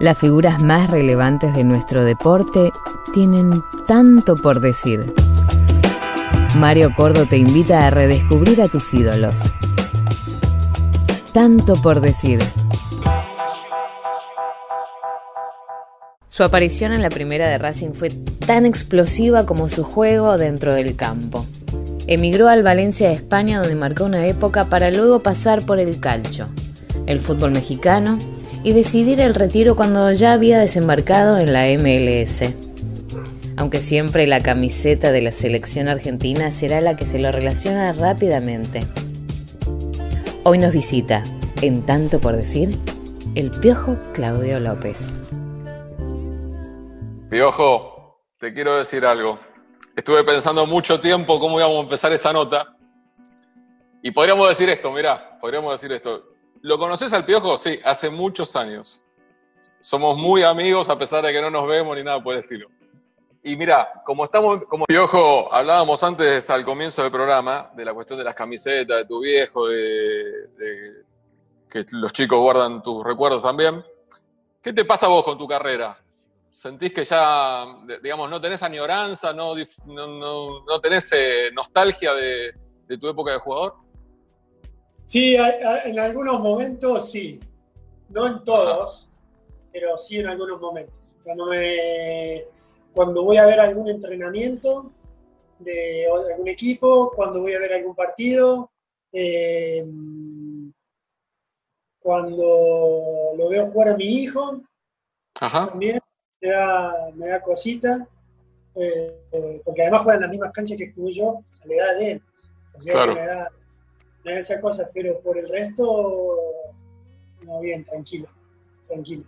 Las figuras más relevantes de nuestro deporte tienen tanto por decir. Mario Cordo te invita a redescubrir a tus ídolos. Tanto por decir. Su aparición en la primera de Racing fue tan explosiva como su juego dentro del campo. Emigró al Valencia de España donde marcó una época para luego pasar por el calcho, el fútbol mexicano y decidir el retiro cuando ya había desembarcado en la MLS. Aunque siempre la camiseta de la selección argentina será la que se lo relaciona rápidamente. Hoy nos visita, en tanto por decir, el piojo Claudio López. Piojo, te quiero decir algo. Estuve pensando mucho tiempo cómo íbamos a empezar esta nota. Y podríamos decir esto, mirá, podríamos decir esto. ¿Lo conoces al Piojo? Sí, hace muchos años. Somos muy amigos a pesar de que no nos vemos ni nada por el estilo. Y mira, como estamos, como Piojo, hablábamos antes al comienzo del programa de la cuestión de las camisetas, de tu viejo, de, que los chicos guardan tus recuerdos también. ¿Qué te pasa vos con tu carrera? ¿Sentís que ya, digamos, no tenés añoranza, no, no, tenés eh, nostalgia de, de tu época de jugador? Sí, en algunos momentos sí. No en todos, pero sí en algunos momentos. Cuando, me, cuando voy a ver algún entrenamiento de algún equipo, cuando voy a ver algún partido, eh, cuando lo veo jugar a mi hijo, también me da, me da cosita, eh, porque además juegan las mismas canchas que jugué yo a la edad de él. O sea que me da, esa cosa, pero por el resto, no, bien, tranquilo, tranquilo.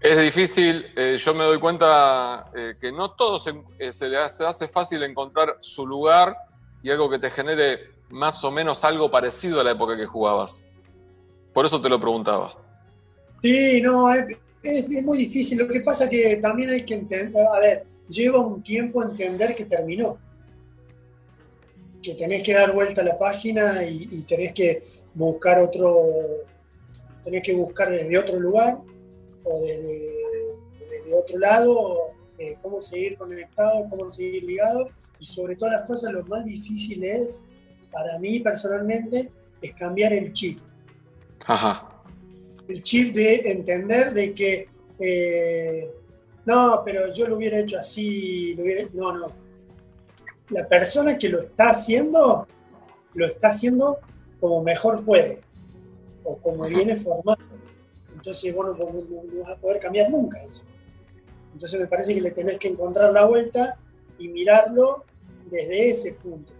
Es difícil, eh, yo me doy cuenta eh, que no todo se, eh, se, le hace, hace, fácil encontrar su lugar y algo que te genere más o menos algo parecido a la época que jugabas. Por eso te lo preguntaba. Sí, no, es, es muy difícil. Lo que pasa es que también hay que entender, a ver, lleva un tiempo entender que terminó que tenés que dar vuelta a la página y, tenés que buscar otro, tenés que buscar desde otro lugar o desde, otro lado eh, cómo seguir conectado, cómo seguir ligado y sobre todas las cosas lo más difícil es, para mí personalmente, es cambiar el chip. Ajá. El chip de entender de que eh, no, pero yo lo hubiera hecho así, lo hubiera, no, no, la persona que lo está haciendo, lo está haciendo como mejor puede o como viene formado. Entonces, bueno, no, no, vas a poder cambiar nunca eso. Entonces me parece que le tenés que encontrar la vuelta y mirarlo desde ese punto.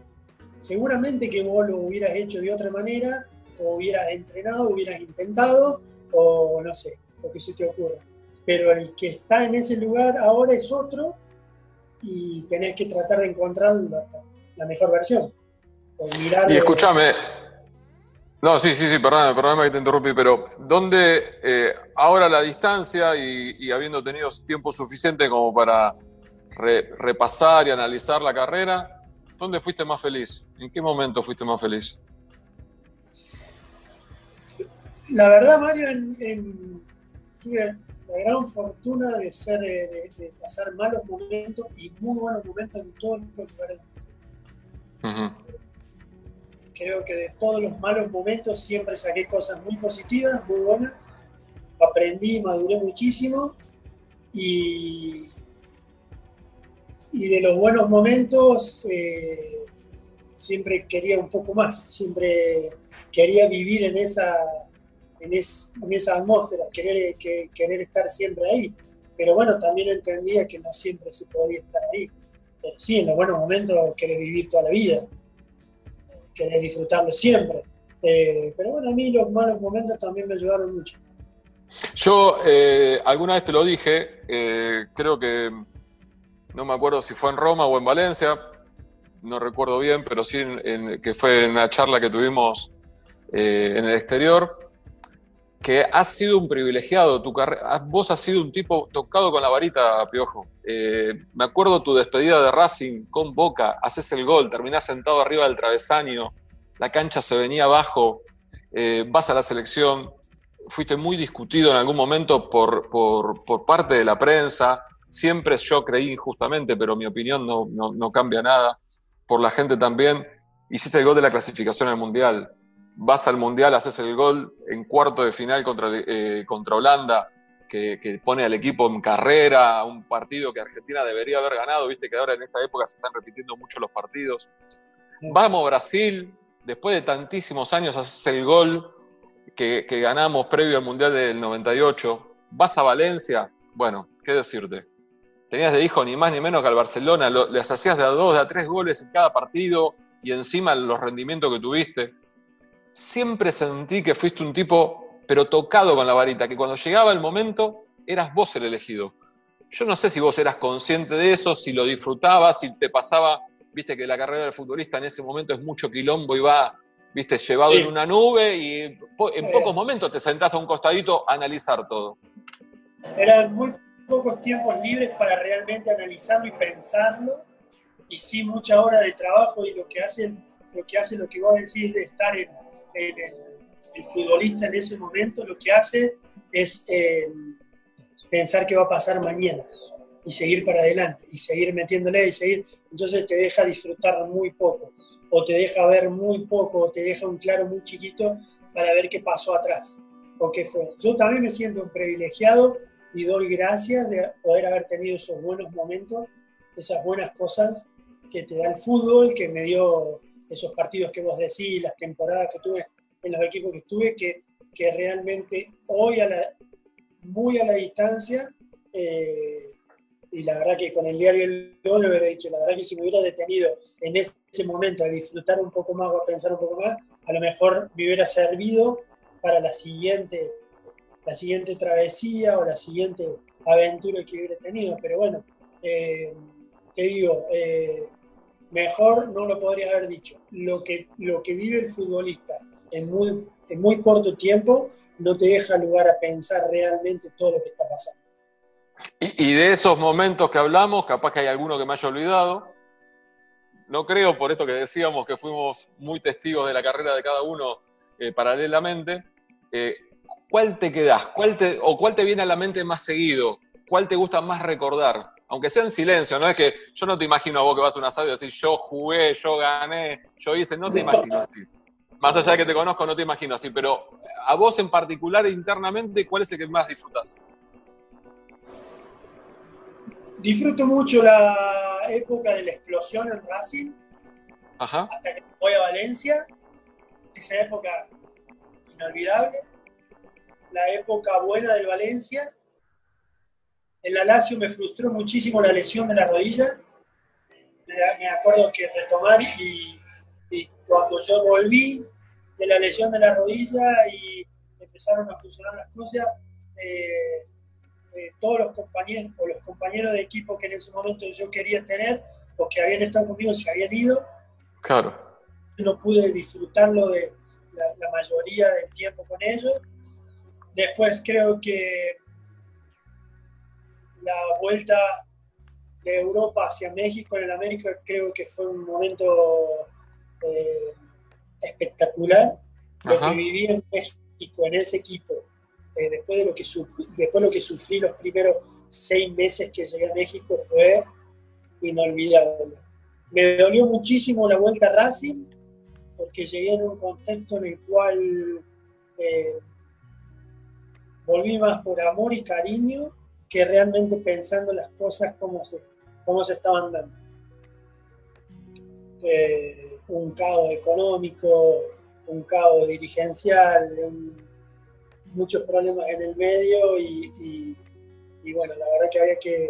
Seguramente que vos lo hubieras hecho de otra manera, o hubieras entrenado, hubieras intentado, o no sé, lo que se te ocurra. Pero el que está en ese lugar ahora es otro y tenés que tratar de encontrar la, mejor versión. y escúchame, no, sí, sí, sí, perdóname, perdóname que te interrumpí, pero ¿dónde eh, ahora la distancia y, habiendo tenido tiempo suficiente como para repasar y analizar la carrera, ¿dónde fuiste más feliz? ¿En qué momento fuiste más feliz? La verdad, Mario, en la gran fortuna de, ser, eh, de, pasar malos momentos y muy buenos momentos en todos los lugares Creo que de todos los malos momentos siempre saqué cosas muy positivas, muy buenas. Aprendí, maduré muchísimo. Y, y de los buenos momentos eh, siempre quería un poco más, siempre quería vivir en esa, en, esa atmósfera, querer, que, querer estar siempre ahí. Pero bueno, también entendía que no siempre se podía estar ahí. Pero sí, en los buenos momentos querés vivir toda la vida, querés disfrutarlo siempre. Eh, pero bueno, a mí los malos momentos también me ayudaron mucho. Yo eh, alguna vez te lo dije, eh, creo que, no me acuerdo si fue en Roma o en Valencia, no recuerdo bien, pero sí que fue en una charla que tuvimos en el exterior, que has sido un privilegiado, tu vos has sido un tipo tocado con la varita, Piojo. Eh, me acuerdo tu despedida de Racing con Boca, haces el gol, terminás sentado arriba del travesaño, la cancha se venía abajo, eh, vas a la selección. fuiste muy discutido en algún momento por, por, parte de la prensa, siempre yo creí injustamente, pero mi opinión no, no, cambia nada, por la gente también, hiciste el gol de la clasificación al Mundial, vas al Mundial, haces el gol en cuarto de final contra, eh, contra Holanda, que, que, pone al equipo en carrera, un partido que Argentina debería haber ganado, viste que ahora en esta época se están repitiendo mucho los partidos. Vamos a Brasil, después de tantísimos años haces el gol que, ganamos previo al Mundial del 98, vas a Valencia, bueno, ¿qué decirte? Tenías de hijo ni más ni menos que al Barcelona, les hacías de a dos, de a tres goles en cada partido y encima los rendimientos que tuviste. Siempre sentí que fuiste un tipo, pero tocado con la varita, que cuando llegaba el momento eras vos el elegido. Yo no sé si vos eras consciente de eso, si lo disfrutabas, si te pasaba, viste que la carrera del futbolista en ese momento es mucho quilombo y va viste, llevado en una nube y en pocos momentos te sentás a un costadito a analizar todo. Eran muy pocos tiempos libres para realmente analizarlo y pensarlo, y sí mucha hora de trabajo y lo que hacen, lo que hace lo que vos decís de estar en, el, futbolista en ese momento, lo que hace es eh, pensar qué va a pasar mañana y seguir para adelante y seguir metiéndole y seguir, entonces te deja disfrutar muy poco o te deja ver muy poco, o te deja un claro muy chiquito para ver qué pasó atrás o qué fue. Yo también me siento un privilegiado y doy gracias de poder haber tenido esos buenos momentos, esas buenas cosas que te da el fútbol, que me dio esos partidos que vos decís, las temporadas que tuve en los equipos que estuve, que, que realmente hoy, a la, muy a la distancia, eh, y la verdad que con el diario El Gol hubiera dicho, la verdad que si me hubiera detenido en ese momento a disfrutar un poco más o a pensar un poco más, a lo mejor me hubiera servido para la siguiente, la siguiente travesía o la siguiente aventura que hubiera tenido. Pero bueno, eh, te digo, eh, mejor no lo podría haber dicho. Lo que, lo que vive el futbolista en muy, en muy corto tiempo no te deja lugar a pensar realmente todo lo que está pasando. Y, de esos momentos que hablamos, capaz que hay alguno que me haya olvidado. No creo, por esto que decíamos, que fuimos muy testigos de la carrera de cada uno eh, paralelamente. Eh, ¿Cuál te quedás? ¿Cuál te, ¿O cuál te viene a la mente más seguido? ¿Cuál te gusta más recordar? Aunque sea en silencio, no es que yo no te imagino a vos que vas a un asado y decís yo jugué, yo gané, yo hice, no te imagino así. Más allá de que te conozco, no te imagino así, pero a vos en particular internamente, ¿cuál es el que más disfrutas? disfruto mucho la época de la explosión en Racing, hasta que voy a Valencia, esa época inolvidable, la época buena del Valencia. En la Lazio me frustró muchísimo la lesión de la rodilla, me acuerdo que retomar y, cuando yo volví de la lesión de la rodilla y empezaron a funcionar las cosas, eh, todos los compañeros o los compañeros de equipo que en ese momento yo quería tener o que habían estado conmigo se habían ido. Claro. No pude disfrutarlo de la, mayoría del tiempo con ellos. Después creo que la vuelta de Europa hacia México en el América creo que fue un momento eh, espectacular. Lo que viví en México, en ese equipo, eh, después, de lo que sufrí, después lo que sufrí los primeros seis meses que llegué a México fue inolvidable. Me dolió muchísimo la vuelta a Racing porque llegué en un contexto en el cual eh, volví más por amor y cariño que realmente pensando las cosas como se, se estaban dando. Eh, un caos económico, un caos dirigencial, muchos problemas en el medio y, bueno, la verdad que había que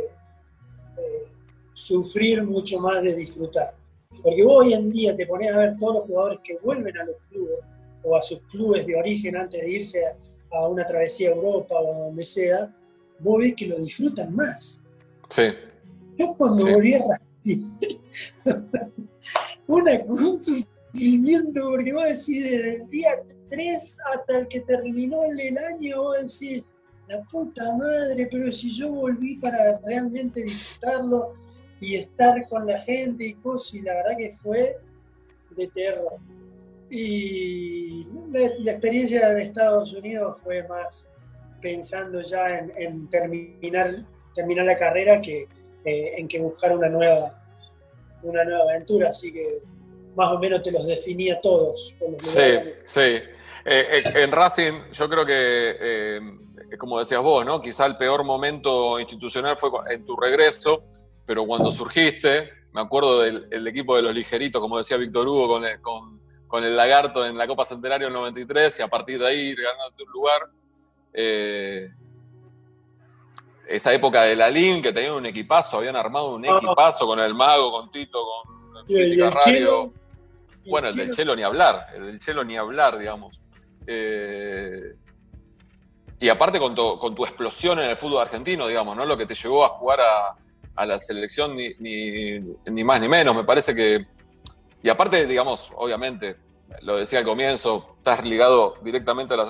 eh, sufrir mucho más de disfrutar. Porque vos hoy en día te pones a ver todos los jugadores que vuelven a los clubes o a sus clubes de origen antes de irse a, una travesía a Europa o a donde sea, vos ves que lo disfrutan más. Sí. Yo cuando volví a Racing, un sufrimiento, porque vos decís, desde el día hasta el que terminó el año, vos decís, la puta madre, pero si yo volví para realmente disfrutarlo y estar con la gente y cosas, y la verdad que fue de terror. Y la, experiencia de Estados Unidos fue más pensando ya en, terminar, terminar la carrera que eh, en que buscar una nueva, una nueva aventura, así que más o menos te los definía todos. sí, sí. Eh, eh, en Racing yo creo que, como decías vos, ¿no? quizá el peor momento institucional fue en tu regreso, pero cuando surgiste, me acuerdo del equipo de los ligeritos, como decía Víctor Hugo, con el, con, con el Lagarto en la Copa Centenario del 93 y a partir de ahí ganando un lugar. Eh, esa época de la LIN, que tenían un equipazo, habían armado un ah. equipazo con el Mago, con Tito, con el Radio. Bueno, el, del Chelo ni hablar, el del Chelo ni hablar, digamos. Eh, y aparte con tu, con tu, explosión en el fútbol argentino, digamos, ¿no? Lo que te llevó a jugar a, a la selección ni, ni, más ni menos. Me parece que. Y aparte, digamos, obviamente, lo decía al comienzo, estás ligado directamente a la,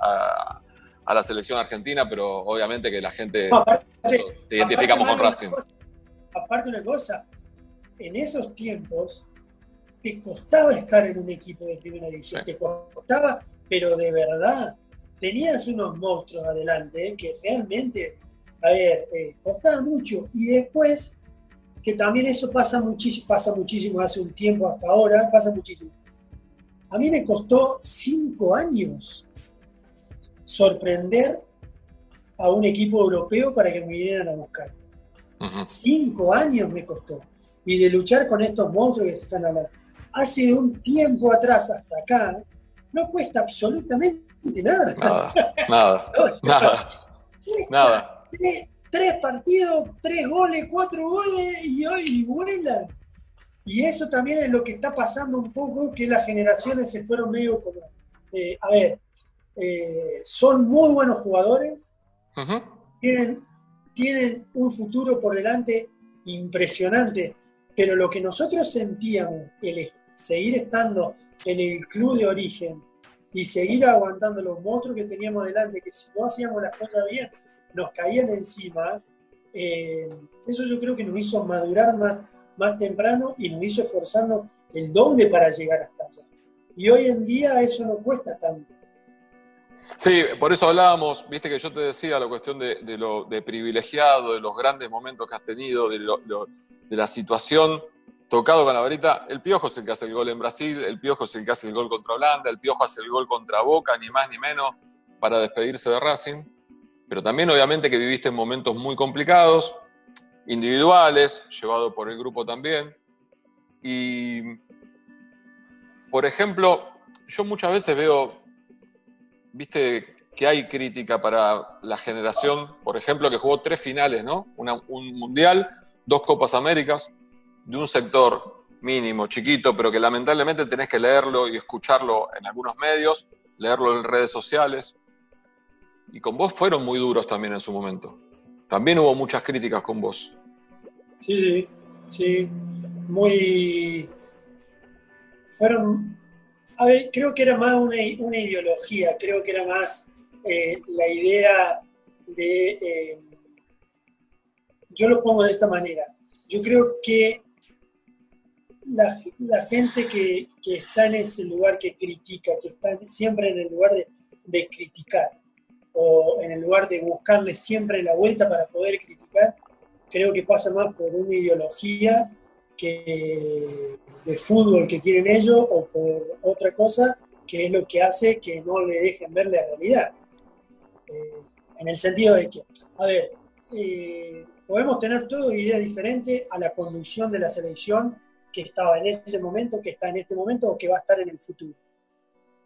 a, la selección argentina, pero obviamente que la gente te identificamos con Racing. aparte una cosa, en esos tiempos te costaba estar en un equipo de primera división, te costaba, pero de verdad, tenías unos monstruos adelante eh, que realmente a ver, eh, costaba mucho. Y después, que también eso pasa muchísimo, pasa muchísimo hace un tiempo hasta ahora, pasa muchísimo. A mí me costó cinco años sorprender a un equipo europeo para que me vinieran a buscar. Cinco años me costó. Y de luchar con estos monstruos que se están hablando. Hace un tiempo atrás hasta acá, no cuesta absolutamente nada. Nada, nada, nada. nada tres, partidos, tres goles, cuatro goles y hoy vuelan. Y eso también es lo que está pasando un poco, que las generaciones se fueron medio como, eh, a ver, eh, son muy buenos jugadores, tienen, tienen un futuro por delante impresionante, pero lo que nosotros sentíamos, el seguir estando en el club de origen y seguir aguantando los monstruos que teníamos delante, que si no hacíamos las cosas bien, nos caían encima, eh, eso yo creo que nos hizo madurar más, más temprano y nos hizo esforzarnos el doble para llegar hasta allá. Y hoy en día eso no cuesta tanto. Sí, por eso hablábamos, viste que yo te decía la cuestión de, lo privilegiado, de los grandes momentos que has tenido, de, de la situación tocado con la varita. El Piojo es el que hace el gol en Brasil, el Piojo es el que hace el gol contra Holanda, el Piojo hace el gol contra Boca, ni más ni menos, para despedirse de Racing pero también obviamente que viviste en momentos muy complicados, individuales, llevado por el grupo también. Y, por ejemplo, yo muchas veces veo, viste, que hay crítica para la generación, por ejemplo, que jugó tres finales, ¿no? un mundial, dos Copas Américas, de un sector mínimo, chiquito, pero que lamentablemente tenés que leerlo y escucharlo en algunos medios, leerlo en redes sociales. Y con vos fueron muy duros también en su momento. También hubo muchas críticas con vos. Sí, sí, muy... Fueron... A ver, creo que era más una, ideología, creo que era más eh, la idea de... Eh, yo lo pongo de esta manera. Yo creo que la, gente que, está en ese lugar que critica, que está siempre en el lugar de criticar, o en el lugar de buscarle siempre la vuelta para poder criticar, creo que pasa más por una ideología que de fútbol que tienen ellos o por otra cosa que es lo que hace que no le dejen ver la realidad. Eh, en el sentido de que, a ver, eh, podemos tener todo ideas diferentes a la conducción de la selección que estaba en ese momento, que está en este momento o que va a estar en el futuro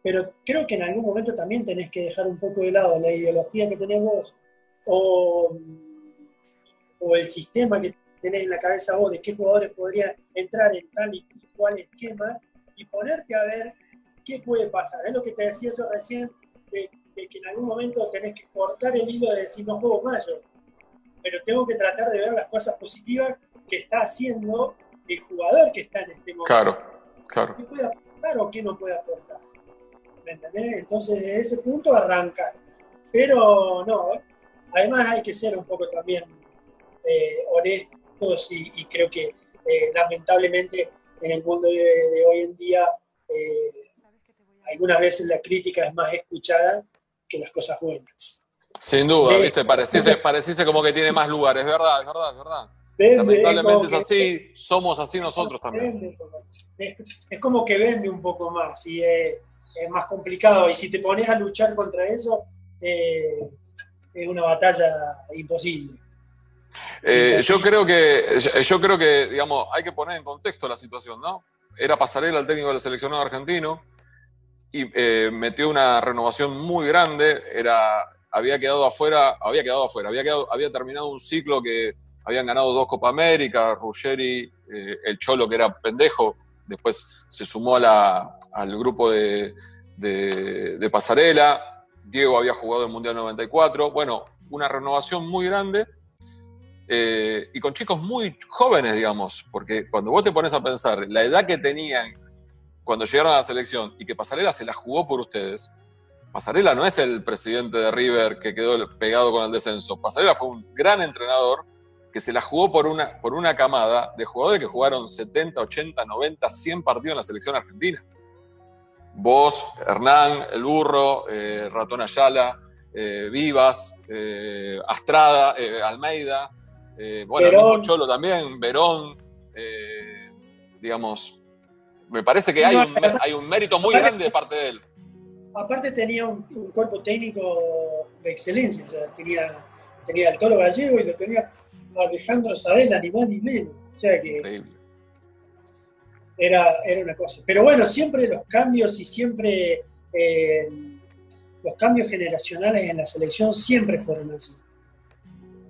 pero creo que en algún momento también tenés que dejar un poco de lado la ideología que tenés vos o, el sistema que tenés en la cabeza vos de qué jugadores podrían entrar en tal y cual esquema y ponerte a ver qué puede pasar. Es lo que te decía yo recién, de, que en algún momento tenés que cortar el hilo de decir no juego más yo, pero tengo que tratar de ver las cosas positivas que está haciendo el jugador que está en este momento. Claro, claro. ¿Qué puede aportar o qué no puede aportar? Entonces, de ese punto arranca. Pero no, además hay que ser un poco también eh, honestos y, creo que eh, lamentablemente en el mundo de, hoy en día eh, algunas veces la crítica es más escuchada que las cosas buenas. Sin duda, ¿viste? Pareciese, pareciese como que tiene más lugares, es verdad, es verdad, es verdad. Lamentablemente es, así, somos así nosotros también. es, como que vende un poco más y es, más complicado. Y si te pones a luchar contra eso, eh, es una batalla imposible. Eh, yo creo que, yo creo que, digamos, hay que poner en contexto la situación, ¿no? Era Pasarela el técnico del seleccionado argentino y eh, metió una renovación muy grande. Era, había quedado afuera, había quedado afuera, había, quedado, había terminado un ciclo que habían ganado dos Copa América, Ruggeri, eh, el Cholo que era pendejo, después se sumó al grupo de, Pasarela, Diego había jugado el Mundial 94, bueno, una renovación muy grande eh, y con chicos muy jóvenes, digamos, porque cuando vos te pones a pensar la edad que tenían cuando llegaron a la selección y que Pasarela se la jugó por ustedes, Pasarela no es el presidente de River que quedó pegado con el descenso, Pasarela fue un gran entrenador que se la jugó por una, por una camada de jugadores que jugaron 70, 80, 90, 100 partidos en la selección argentina. Vos, Hernán, El Burro, eh, Ratón Ayala, eh, Vivas, Astrada, Almeida, bueno, Cholo también, Verón, digamos, me parece que hay, un, hay un mérito muy grande de parte de él. Aparte tenía un, un cuerpo técnico de excelencia, o sea, tenía, tenía el Toro Gallego y lo tenía Alejandro Sabela, ni más ni menos. O sea que era, era una cosa. Pero bueno, siempre los cambios y siempre eh, los cambios generacionales en la selección siempre fueron así.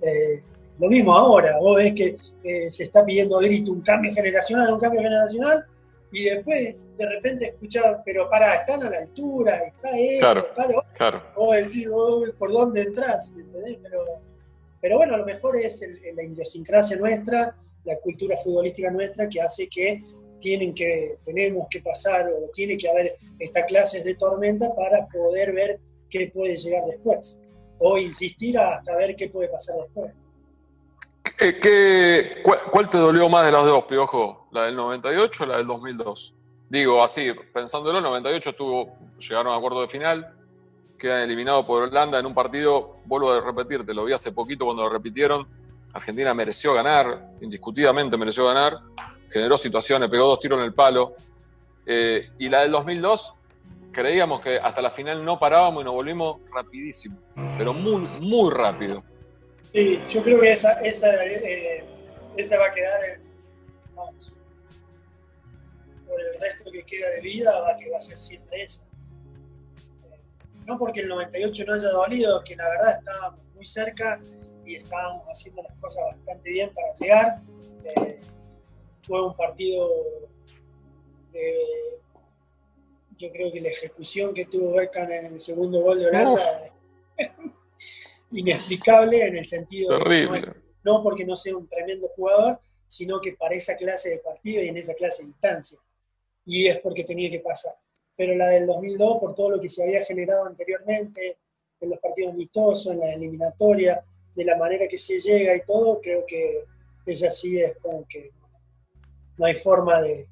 Eh, lo mismo ahora, vos ves que eh, se está pidiendo a grito un cambio generacional, un cambio generacional, y después de repente escuchar, pero para, están a la altura, está esto, claro, está lo claro. Vos decís, ¿por dónde entras? Pero pero bueno, a lo mejor es la idiosincrasia nuestra, la cultura futbolística nuestra que hace que tienen que, tenemos que pasar o tiene que haber estas clases de tormenta para poder ver qué puede llegar después. O insistir hasta ver qué puede pasar después. ¿Qué, cuál, te dolió más de las dos, Piojo? ¿La del 98 o la del 2002? Digo, así, pensándolo, el 98 estuvo, llegaron a acuerdo de final, queda eliminado por Holanda en un partido, vuelvo a repetirte, lo vi hace poquito cuando lo repitieron, Argentina mereció ganar, indiscutidamente mereció ganar, generó situaciones, pegó dos tiros en el palo, eh, y la del 2002 creíamos que hasta la final no parábamos y nos volvimos rapidísimo, pero muy, muy rápido. Sí, yo creo que esa, esa, eh, esa va a quedar, vamos, por el resto que queda de vida, va, que va a ser siempre esa no porque el 98 no haya dolido, que la verdad estábamos muy cerca y estábamos haciendo las cosas bastante bien para llegar. Eh, fue un partido yo creo que la ejecución que tuvo Beckham en el segundo gol de Holanda inexplicable en el sentido de no, no, porque no sea un tremendo jugador, sino que para esa clase de partido y en esa clase de instancia. Y es porque tenía que pasar pero la del 2002, por todo lo que se había generado anteriormente, en los partidos amistosos, en la eliminatoria, de la manera que se llega y todo, creo que ella sí es como que no hay forma de,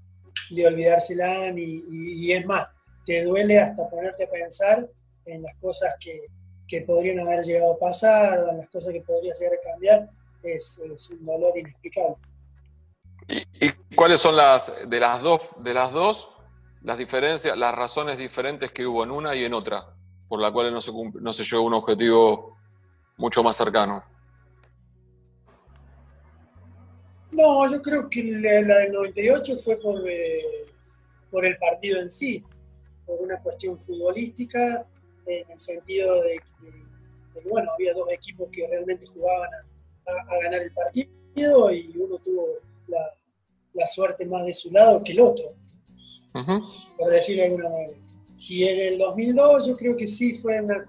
de olvidársela y, es más, te duele hasta ponerte a pensar en las cosas que, que, podrían haber llegado a pasar o en las cosas que podría llegar a cambiar, es, es un dolor inexplicable. ¿Y, ¿Y, cuáles son las de las dos de las dos las diferencias, las razones diferentes que hubo en una y en otra, por la cual no se, no se llegó a un objetivo mucho más cercano. No, yo creo que la, del 98 fue por, eh, por el partido en sí, por una cuestión futbolística, en el sentido de que, bueno, había dos equipos que realmente jugaban a, ganar el partido y uno tuvo la suerte más de su lado que el otro por decirlo de alguna manera. Y en el 2002 yo creo que sí fue una,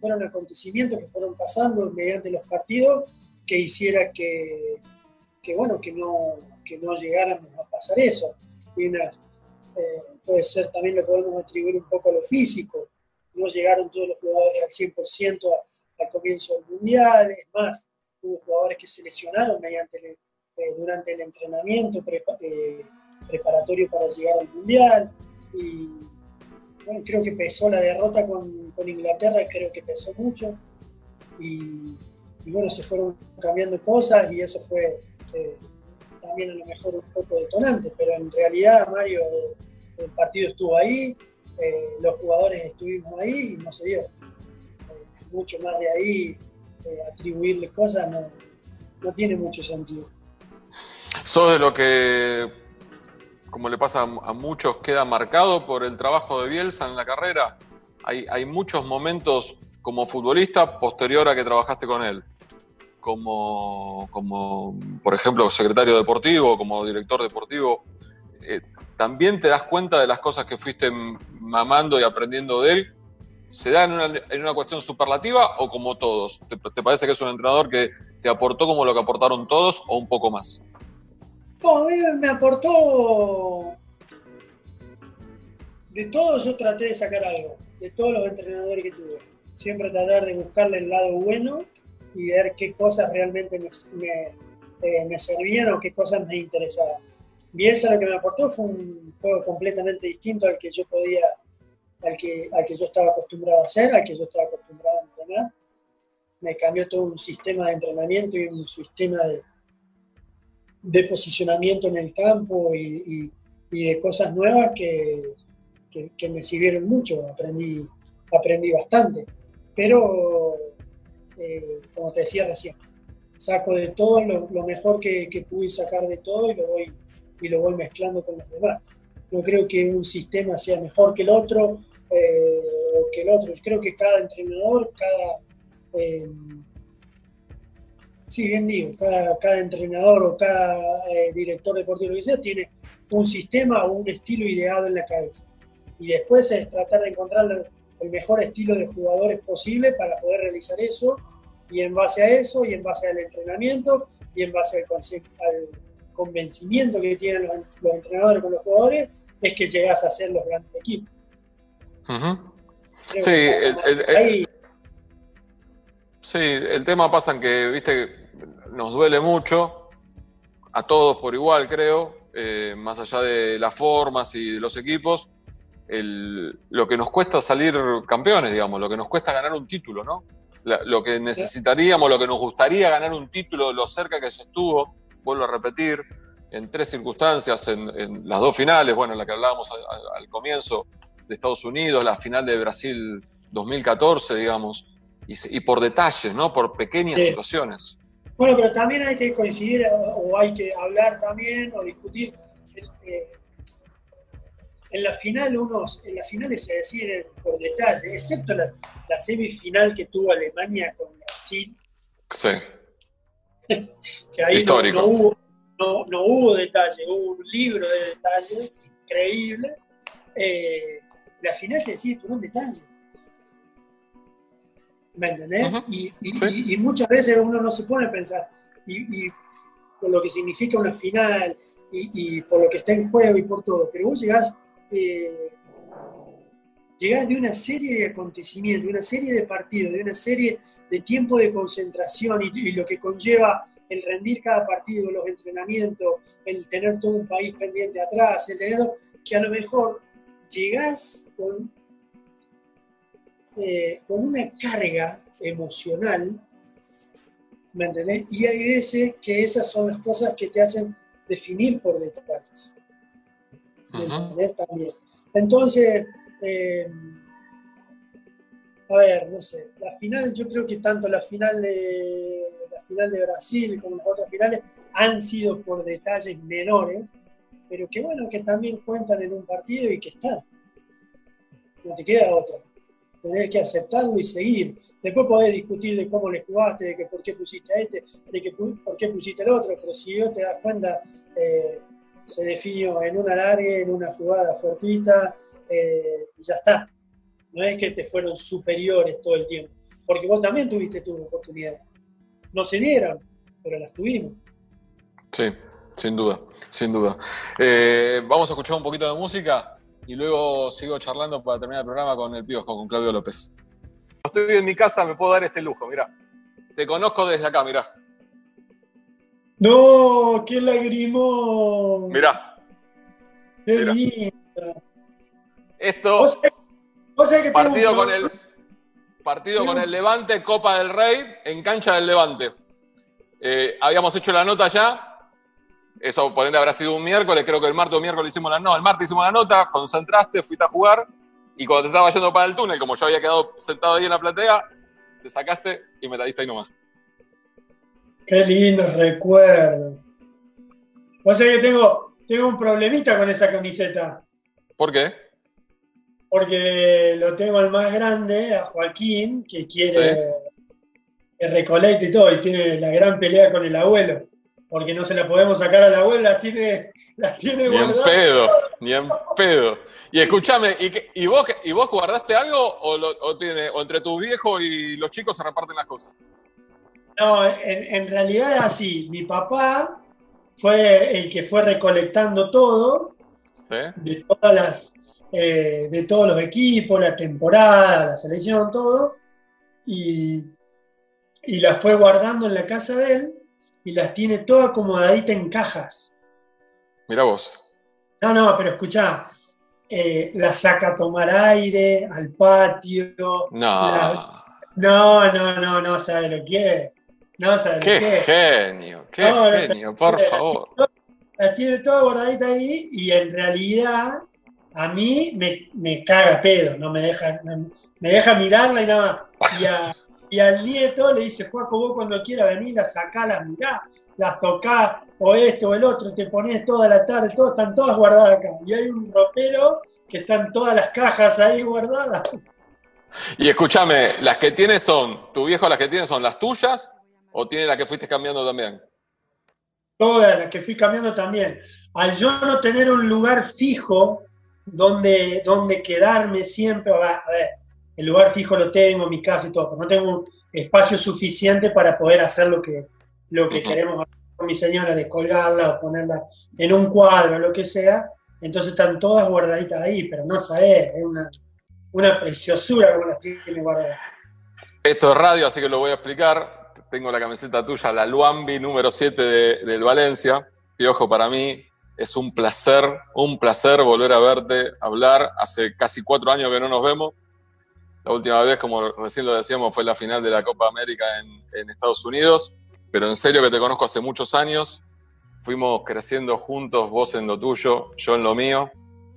fueron acontecimientos que fueron pasando mediante los partidos que hiciera que, que bueno, que no, que no llegáramos a pasar eso. Y eh, puede ser, también lo podemos atribuir un poco a lo físico. No llegaron todos los jugadores al 100% al comienzo del Mundial, es más, hubo jugadores que se lesionaron eh, durante el entrenamiento, eh, preparatorio para llegar al Mundial. Y, bueno, creo que pesó la derrota con, con Inglaterra, creo que pesó mucho. Y, bueno, se fueron cambiando cosas y eso fue eh, también a lo mejor un poco detonante, pero en realidad, Mario, el partido estuvo ahí, eh, los jugadores estuvimos ahí y no se dio. Eh, mucho más de ahí, atribuirle cosas no, no tiene mucho sentido. ¿Sos de lo que, como le pasa a muchos, queda marcado por el trabajo de Bielsa en la carrera? Hay, hay muchos momentos como futbolista posterior a que trabajaste con él como, como, por ejemplo, secretario deportivo, como director deportivo, eh, también te das cuenta de las cosas que fuiste mamando y aprendiendo de él. ¿Se da en una, cuestión superlativa o como todos? ¿Te, parece que es un entrenador que te aportó como lo que aportaron todos o un poco más? No, a mí me aportó. De todos yo traté de sacar algo, de todos los entrenadores que tuve. Siempre tratar de buscarle el lado bueno y ver qué cosas realmente me, eh, me, servían o qué cosas me interesaban. Bielsa lo que me aportó fue un juego completamente distinto al que yo podía, al que, al que yo estaba acostumbrado a hacer, al que yo estaba acostumbrado a entrenar. Me cambió todo un sistema de entrenamiento y un sistema de, posicionamiento en el campo y, de cosas nuevas que, que, que, me sirvieron mucho. Aprendí, aprendí bastante. Pero eh, como te decía recién, saco de todo lo, mejor que, pude sacar de todo y lo, voy, y lo voy mezclando con los demás. No creo que un sistema sea mejor que el otro eh, o que el otro. Yo creo que cada entrenador, cada... Eh, sí, bien digo, cada, cada entrenador o cada director deportivo que sea tiene un sistema o un estilo ideado en la cabeza. Y después es tratar de encontrar el mejor estilo de jugadores posible para poder realizar eso y en base a eso y en base al entrenamiento y en base al, convencimiento que tienen los, entrenadores con los jugadores es que llegas a ser los grandes equipos. Sí, el, sí, el tema pasa en que, viste, nos duele mucho, a todos por igual creo, eh, más allá de las formas y de los equipos, lo que nos cuesta salir campeones, digamos, lo que nos cuesta ganar un título, ¿no? lo que necesitaríamos, lo que nos gustaría ganar un título, lo cerca que se estuvo, vuelvo a repetir, en tres circunstancias, en, las dos finales, bueno, la que hablábamos al, comienzo de Estados Unidos, la final de Brasil 2014, digamos, y, por detalles, ¿no? Por pequeñas situaciones. Bueno, pero también hay que coincidir o hay que hablar también o discutir eh, en la final unos, en las finales se deciden por detalle, excepto la, semifinal que tuvo Alemania con Brasil. Sí. que ahí No, hubo, no, hubo detalle, hubo un libro de detalles increíbles. Eh, la final se decide por un detalle. ¿Me entendés? y, muchas veces uno no se pone a pensar, y, por lo que significa una final, y, por lo que está en juego y por todo, pero vos llegás eh, llegás de una serie de acontecimientos, de una serie de partidos, de una serie de tiempo de concentración y, lo que conlleva el rendir cada partido, los entrenamientos, el tener todo un país pendiente atrás, el tener que a lo mejor llegás con, eh, con una carga emocional, ¿me entendés? Y hay veces que esas son las cosas que te hacen definir por detalles. También. Entonces, eh, a ver, no sé, la final, yo creo que tanto la final de la final de Brasil como las otras finales han sido por detalles menores, pero que bueno que también cuentan en un partido y que están. No te queda otra. Tenés que aceptarlo y seguir. Después podés discutir de cómo le jugaste, de que por qué pusiste a este, de que por qué pusiste el otro, pero si yo te das cuenta, eh, se definió en una larga, en una jugada fortuita, eh, y ya está. No es que te fueron superiores todo el tiempo, porque vos también tuviste tu oportunidad. No se dieron, pero las tuvimos. Sí, sin duda, sin duda. Eh, vamos a escuchar un poquito de música y luego sigo charlando para terminar el programa con el Piojo, con Claudio López. Estoy en mi casa, me puedo dar este lujo, mira. Te conozco desde acá, mira. No, qué lagrimón. Mirá. Qué linda. Esto. partido con el partido con el Levante, Copa del Rey, en cancha del Levante. Eh, habíamos hecho la nota ya. Eso por ende habrá sido un miércoles, creo que el martes o miércoles hicimos la nota. El martes hicimos la nota, concentraste, fuiste a jugar y cuando te estaba yendo para el túnel, como yo había quedado sentado ahí en la platea, te sacaste y me la diste ahí nomás. Qué lindo recuerdo. O sea que tengo, tengo un problemita con esa camiseta. ¿Por qué? Porque lo tengo al más grande, a Joaquín, que quiere que recolecte y todo, y tiene la gran pelea con el abuelo. Porque no se la podemos sacar al abuelo, las tiene, las tiene Ni en pedo, ni en pedo. Y escúchame, ¿y, vos, ¿y vos guardaste algo o, tiene, o entre tu viejo y los chicos se reparten las cosas? No, en, realidad es así. Mi papá fue el que fue recolectando todo de todas las eh, de todos los equipos, la temporada, la selección, todo, y, y las fue guardando en la casa de él y las tiene todas acomodaditas en cajas. Mira vos. No, no, pero escuchá, eh, la saca a tomar aire, al patio. No. No, no, no, no sabe lo que es. No sabe qué lo que genio, qué genio, por favor. La tiene toda guardadita ahí y en realidad a mí me, me caga pedo, no me deja, me deja mirarla y nada Y, y al nieto le dice, Juaco, vos cuando quieras venir, las las mirá, las tocás, o esto o el otro, te pones toda la tarde, todas están todas guardadas acá. Y hay un ropero que están todas las cajas ahí guardadas. Y escúchame, las que tienes son, tu viejo las que tienes son las tuyas o tiene las que fuiste cambiando también? Todas las que fui cambiando también. Al yo no tener un lugar fijo donde, donde quedarme siempre, a ver, el lugar fijo lo tengo, mi casa y todo, pero no tengo un espacio suficiente para poder hacer lo que, lo que queremos hacer con mi señora, de colgarla o ponerla en un cuadro, lo que sea. Entonces están todas guardaditas ahí, pero no sabes, es una, una preciosura como las tiene guardadas. Esto es radio, así que lo voy a explicar. Tengo la camiseta tuya, la Luambi número 7 del Valencia. Piojo, para mí es un placer, un placer volver a verte hablar. Hace casi cuatro años que no nos vemos. La última vez, como recién lo decíamos, fue la final de la Copa América en, Estados Unidos, pero en serio que te conozco hace muchos años. Fuimos creciendo juntos, vos en lo tuyo, yo en lo mío.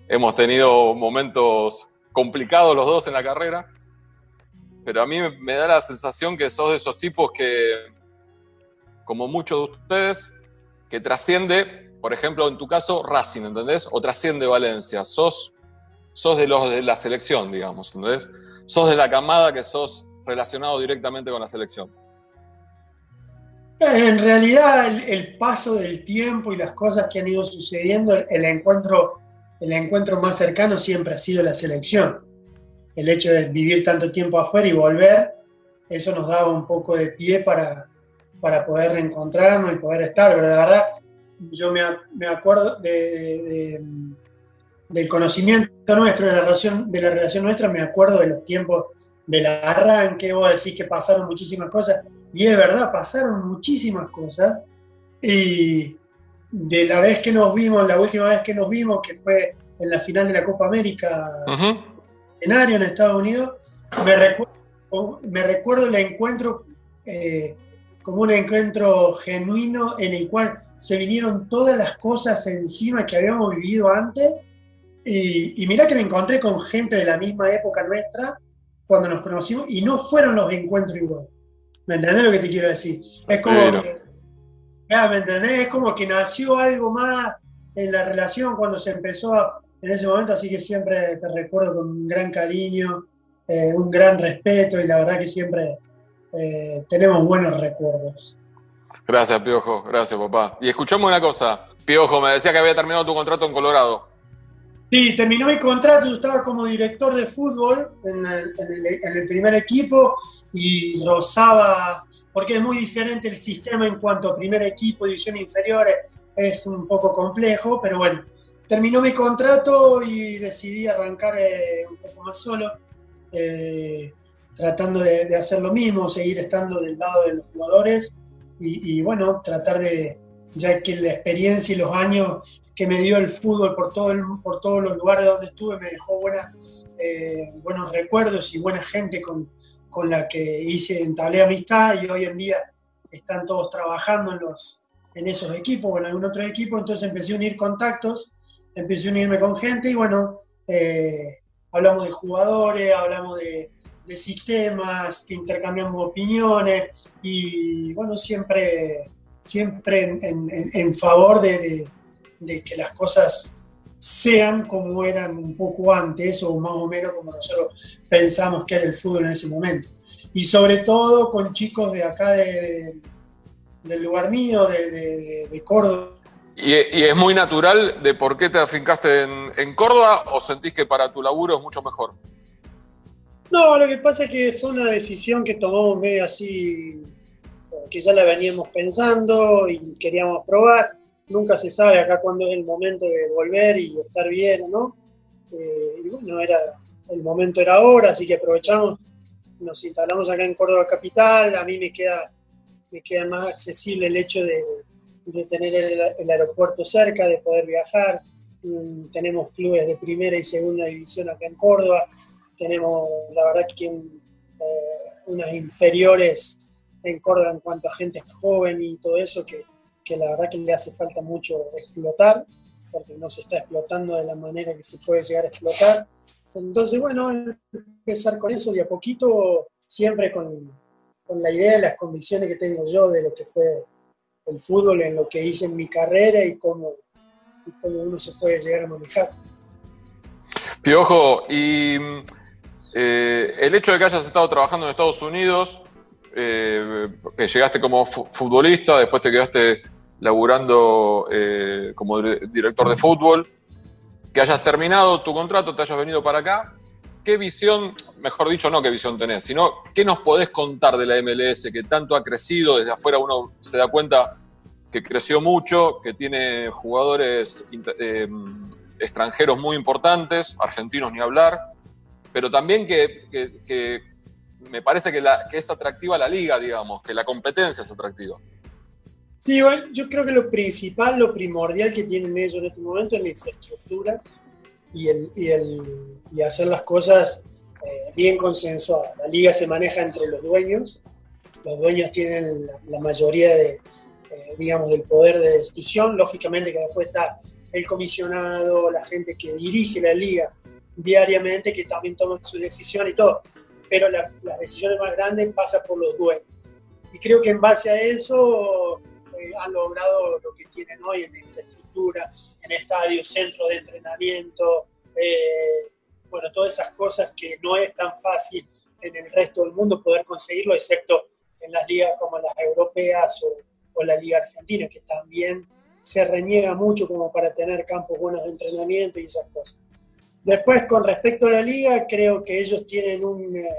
Hemos tenido momentos complicados los dos en la carrera, pero a mí me da la sensación que sos de esos tipos que, como muchos de ustedes, que trasciende, por ejemplo, en tu caso, Racing, ¿entendés? O trasciende Valencia. Sos, sos de los de la selección, digamos, ¿entendés? sos de la camada que sos relacionado directamente con la selección? En realidad, el, paso del tiempo y las cosas que han ido sucediendo, el, encuentro, el encuentro más cercano siempre ha sido la selección. El hecho de vivir tanto tiempo afuera y volver, eso nos daba un poco de pie para, para poder reencontrarnos y poder estar. Pero la verdad, yo me, me acuerdo de del conocimiento nuestro, de la, relación, de la relación nuestra, me acuerdo de los tiempos del arranque, vos decís que pasaron muchísimas cosas, y es verdad, pasaron muchísimas cosas, y de la vez que nos vimos, la última vez que nos vimos, que fue en la final de la Copa América en Ario, en Estados Unidos, me recuerdo, me recuerdo el encuentro eh, como un encuentro genuino en el cual se vinieron todas las cosas encima que habíamos vivido antes y, mira que me encontré con gente de la misma época nuestra cuando nos conocimos y no fueron los encuentros igual. ¿Me entendés lo que te quiero decir? Es como que, ¿me entendés? Es como que nació algo más en la relación cuando se empezó en ese momento, así que siempre te recuerdo con un gran cariño, eh, un gran respeto y la verdad que siempre eh, tenemos buenos recuerdos. Gracias, Piojo. Gracias, papá. Y escuchamos una cosa. Piojo, me decía que había terminado tu contrato en Colorado. Sí, terminó mi contrato, yo estaba como director de fútbol en el, primer equipo y rozaba, porque es muy diferente el sistema en cuanto a primer equipo, división inferiores, es un poco complejo, pero bueno, terminó mi contrato y decidí arrancar eh, un poco más solo, eh, tratando de, hacer lo mismo, seguir estando del lado de los jugadores y, bueno, tratar de, ya que la experiencia y los años que me dio el fútbol por, todo por todos los lugares donde estuve, me dejó buena, eh, buenos recuerdos y buena gente con, con la que hice, entablé amistad y hoy en día están todos trabajando en, los, en esos equipos o en algún otro equipo, entonces empecé a unir contactos, empecé a unirme con gente y bueno, eh, hablamos de jugadores, hablamos de, de sistemas, intercambiamos opiniones y bueno, siempre, siempre en, favor de, que las cosas sean como eran un poco antes o más o menos como nosotros pensamos que era el fútbol en ese momento. Y sobre todo con chicos de acá de, del lugar mío, de, Córdoba. ¿Y, es muy natural de por qué te afincaste en, en Córdoba o sentís que para tu laburo es mucho mejor? No, lo que pasa es que fue una decisión que tomamos medio así, que ya la veníamos pensando y queríamos probar. Nunca se sabe acá cuándo es el momento de volver y estar bien no. Eh, era, el momento era ahora, así que aprovechamos, nos instalamos acá en Córdoba Capital. A mí me queda, me queda más accesible el hecho de, tener el, aeropuerto cerca, de poder viajar. Mm, tenemos clubes de primera y segunda división acá en Córdoba tenemos, la verdad, que eh, unas inferiores en Córdoba en cuanto a gente joven y todo eso, que, que, la verdad que le hace falta mucho explotar, porque no se está explotando de la manera que se puede llegar a explotar. Entonces, bueno, empezar con eso de a poquito, siempre con, con la idea las convicciones que tengo yo de lo que fue el fútbol, en lo que hice en mi carrera y cómo, y cómo uno se puede llegar a manejar. Piojo, y eh, el hecho de que hayas estado trabajando en Estados Unidos, eh, que llegaste como futbolista, después te quedaste laburando eh, como director de fútbol, que hayas terminado tu contrato, te hayas venido para acá, ¿qué visión, mejor dicho, no qué visión tenés, sino qué nos podés contar de la MLS que tanto ha crecido? Desde afuera uno se da cuenta que creció mucho, que tiene jugadores extranjeros muy importantes, argentinos ni hablar, pero también que, me parece que, es atractiva la liga, digamos, que la competencia es atractiva. Sí, yo creo que lo principal, lo primordial que tienen ellos en este momento es la infraestructura y, el, y, el, y hacer las cosas eh, bien consensuadas. La liga se maneja entre los dueños, los dueños tienen la, mayoría de, eh, digamos, del poder de decisión, lógicamente que después está el comisionado, la gente que dirige la liga, diariamente que también toman su decisión y todo, pero las decisiones más grandes pasan por los dueños. Y creo que en base a eso eh, han logrado lo que tienen hoy en infraestructura, en estadios, centros de entrenamiento, eh, bueno, todas esas cosas que no es tan fácil en el resto del mundo poder conseguirlo, excepto en las ligas como las europeas o, o la liga argentina, que también se reniega mucho como para tener campos buenos de entrenamiento y esas cosas. Después, con respecto a la liga, creo que ellos tienen eh,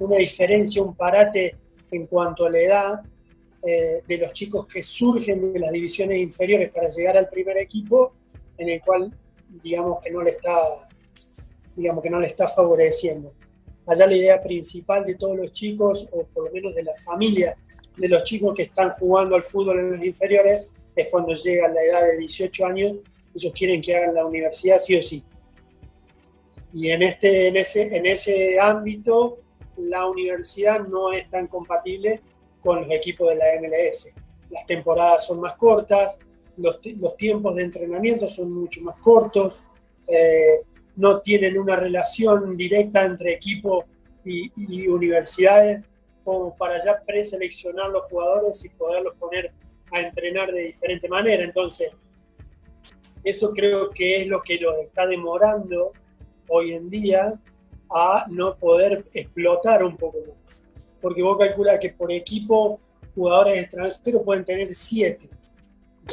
una diferencia, un parate en cuanto a la edad eh, de los chicos que surgen de las divisiones inferiores para llegar al primer equipo, en el cual, digamos que no le está, digamos que no le está favoreciendo. Allá la idea principal de todos los chicos, o por lo menos de la familia de los chicos que están jugando al fútbol en las inferiores, es cuando llegan la edad de 18 años, ellos quieren que hagan la universidad sí o sí y en, este, en, ese, en ese ámbito, la universidad no es tan compatible con los equipos de la MLS. Las temporadas son más cortas, los, los tiempos de entrenamiento son mucho más cortos, eh, no tienen una relación directa entre equipo y, y, universidades como para ya preseleccionar los jugadores y poderlos poner a entrenar de diferente manera. Entonces, eso creo que es lo que los está demorando hoy en día a no poder explotar un poco más. Porque vos calculas que por equipo jugadores extranjeros pueden tener siete.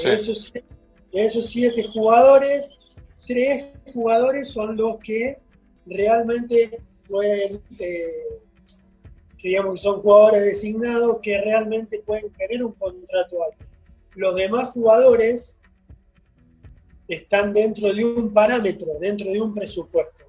De, esos, siete jugadores, tres jugadores son los que realmente pueden, eh, digamos que son jugadores designados que realmente pueden tener un contrato alto. Los demás jugadores están dentro de un parámetro, dentro de un presupuesto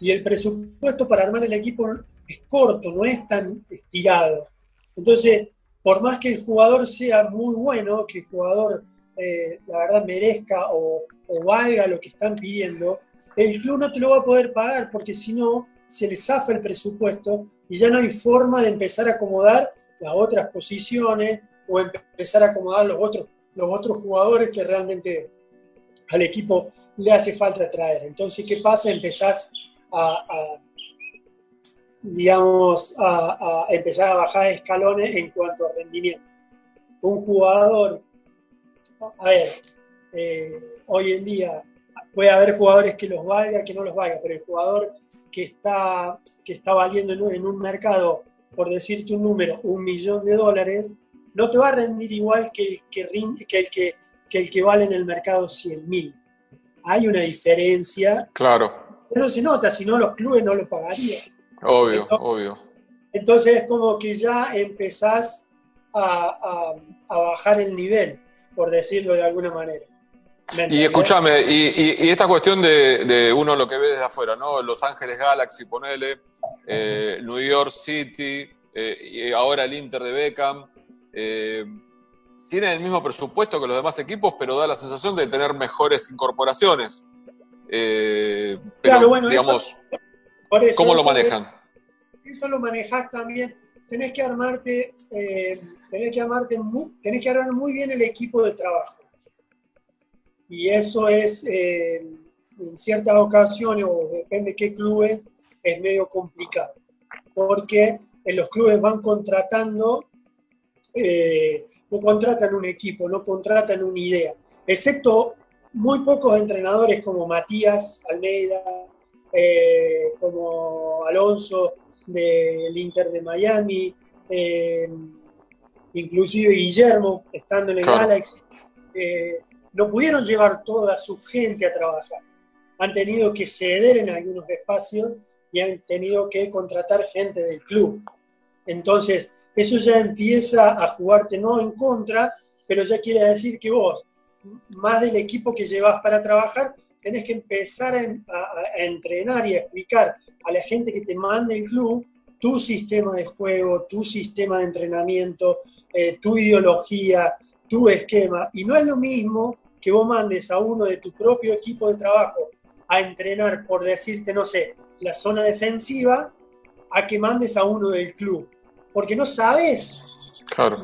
y el presupuesto para armar el equipo es corto, no es tan estirado. Entonces, por más que el jugador sea muy bueno, que el jugador eh, la verdad, merezca o, valga lo que están pidiendo, el club no te lo va a poder pagar porque si no, se le zafa el presupuesto y ya no hay forma de empezar a acomodar las otras posiciones o empezar a acomodar los otros, los otros jugadores que realmente al equipo le hace falta traer. Entonces, ¿qué pasa? Empezás a, digamos, a, empezar a bajar escalones en cuanto a rendimiento. Un jugador, a ver, eh, hoy en día puede haber jugadores que los valga, que no los valga, pero el jugador que está, que está valiendo en un mercado, por decirte un número, un millón de dólares, no te va a rendir igual que el que, que, el que, el que vale en el mercado 100 mil. Hay una diferencia. Claro. Eso se nota, si no los clubes no lo pagarían. Obvio, obvio. Entonces es como que ya empezás a, a, bajar el nivel, por decirlo de alguna manera. Y escúchame, y, esta cuestión de, de, uno lo que ve desde afuera, ¿no? Los Ángeles Galaxy, ponele, eh, New York City, eh, y ahora el Inter de Beckham, eh, tienen el mismo presupuesto que los demás equipos, pero da la sensación de tener mejores incorporaciones. Pero, claro, bueno, digamos, ¿cómo lo manejan? Eso, lo manejas también. Tenés que armarte, tenés que armarte tenés que armar muy bien el equipo de trabajo y eso es, eh, en ciertas ocasiones, o depende de qué clubes, es medio complicado, porque en los clubes van contratando, eh, no contratan un equipo, no contratan una idea, excepto muy pocos entrenadores como Matías Almeida, eh, como Alonso del Inter de Miami, inclusive Guillermo, estando en el Galaxy no pudieron llevar toda su gente a trabajar. Han tenido que ceder en algunos espacios y han tenido que contratar gente del club. Entonces, eso ya empieza a jugarte no en contra, pero ya quiere decir que vos, más del equipo que llevas para trabajar, tenés que empezar a, entrenar y a explicar a la gente que te manda el club tu sistema de juego, tu sistema de entrenamiento, eh, tu ideología, tu esquema. Y no es lo mismo que vos mandes a uno de tu propio equipo de trabajo a entrenar, por decirte, no sé, la zona defensiva, a que mandes a uno del club. Porque no sabes. Claro.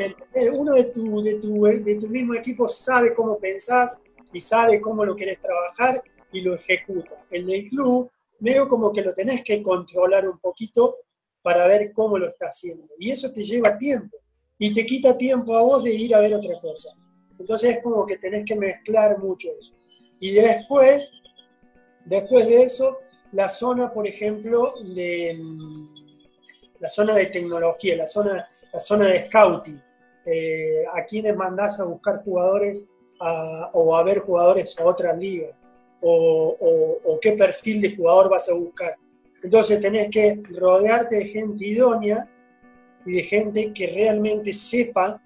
Uno de tu, de, tu, de tu mismo equipo sabe cómo pensás y sabe cómo lo querés trabajar y lo ejecuta. El club, veo como que lo tenés que controlar un poquito para ver cómo lo está haciendo. Y eso te lleva tiempo. Y te quita tiempo a vos de ir a ver otra cosa. Entonces es como que tenés que mezclar mucho eso. Y después, después de eso, la zona, por ejemplo, de la zona de tecnología, la zona, la zona de scouting. Eh, a quienes mandás a buscar jugadores o a ver jugadores a otra liga, o, o, qué perfil de jugador vas a buscar. Entonces tenés que rodearte de gente idónea y de gente que realmente sepa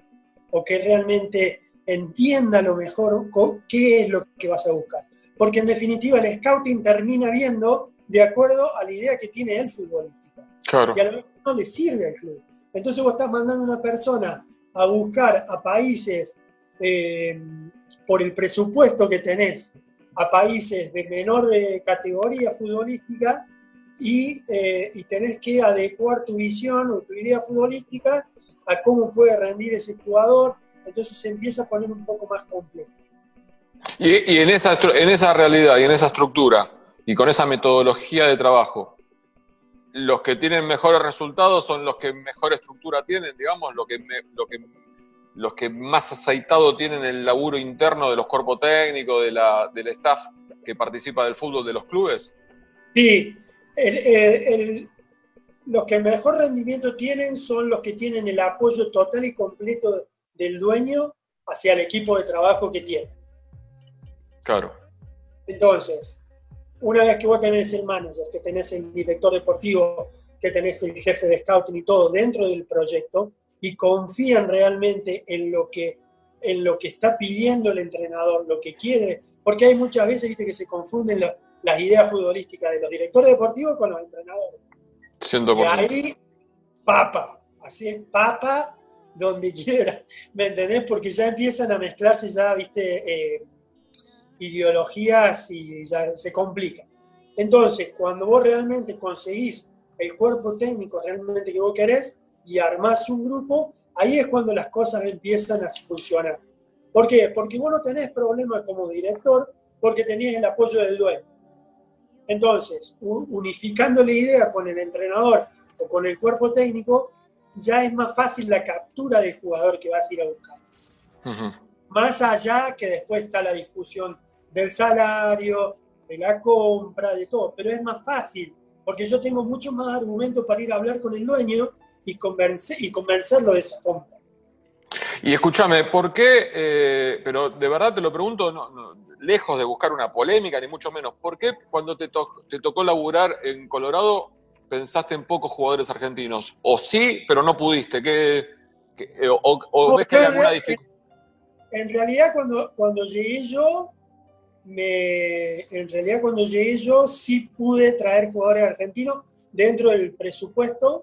o que realmente entienda lo mejor qué es lo que vas a buscar. Porque en definitiva el scouting termina viendo de acuerdo a la idea que tiene el futbolística. Claro. Y a lo mejor no le sirve al club. Entonces vos estás mandando a una persona a buscar a países eh, por el presupuesto que tenés, a países de menor eh, categoría futbolística y, eh, y tenés que adecuar tu visión o tu idea futbolística a cómo puede rendir ese jugador, entonces se empieza a poner un poco más complejo. Y, en, esa, en esa realidad y en esa estructura y con esa metodología de trabajo, los que tienen mejores resultados son los que mejor estructura tienen, digamos, lo que, lo que, los que más aceitado tienen el laburo interno de los cuerpos técnicos, de la, del staff que participa del fútbol de los clubes. Sí, los que mejor rendimiento tienen son los que tienen el apoyo total y completo del dueño hacia el equipo de trabajo que tiene. Claro. Entonces, una vez que vos tenés el manager, que tenés el director deportivo, que tenés el jefe de scouting y todo dentro del proyecto, y confían realmente en lo que, en lo que está pidiendo el entrenador, lo que quiere, porque hay muchas veces ¿viste, que se confunden las ideas futbolísticas de los directores deportivos con los entrenadores. 100%. Y ahí, papa, así es, papa, donde quiera, ¿me entendés? Porque ya empiezan a mezclarse ya, viste, eh, ideologías y ya se complica. Entonces, cuando vos realmente conseguís el cuerpo técnico realmente que vos querés y armás un grupo, ahí es cuando las cosas empiezan a funcionar. ¿Por qué? Porque vos no tenés problemas como director porque tenés el apoyo del dueño. Entonces, unificando la idea con el entrenador o con el cuerpo técnico, ya es más fácil la captura del jugador que vas a ir a buscar. Más allá que después está la discusión del salario, de la compra, de todo, pero es más fácil porque yo tengo mucho más argumentos para ir a hablar con el dueño y, convencer, y convencerlo de esa compra. Y escúchame, ¿por qué, eh, pero de verdad te lo pregunto, no, lejos de buscar una polémica, ni mucho menos, ¿por qué cuando te, te tocó laburar en Colorado pensaste en pocos jugadores argentinos? ¿O sí, pero no pudiste? ¿Qué, o, ves que hay alguna dificultad? En realidad, cuando, cuando llegué yo, me, en realidad cuando llegué yo sí pude traer jugadores argentinos dentro del presupuesto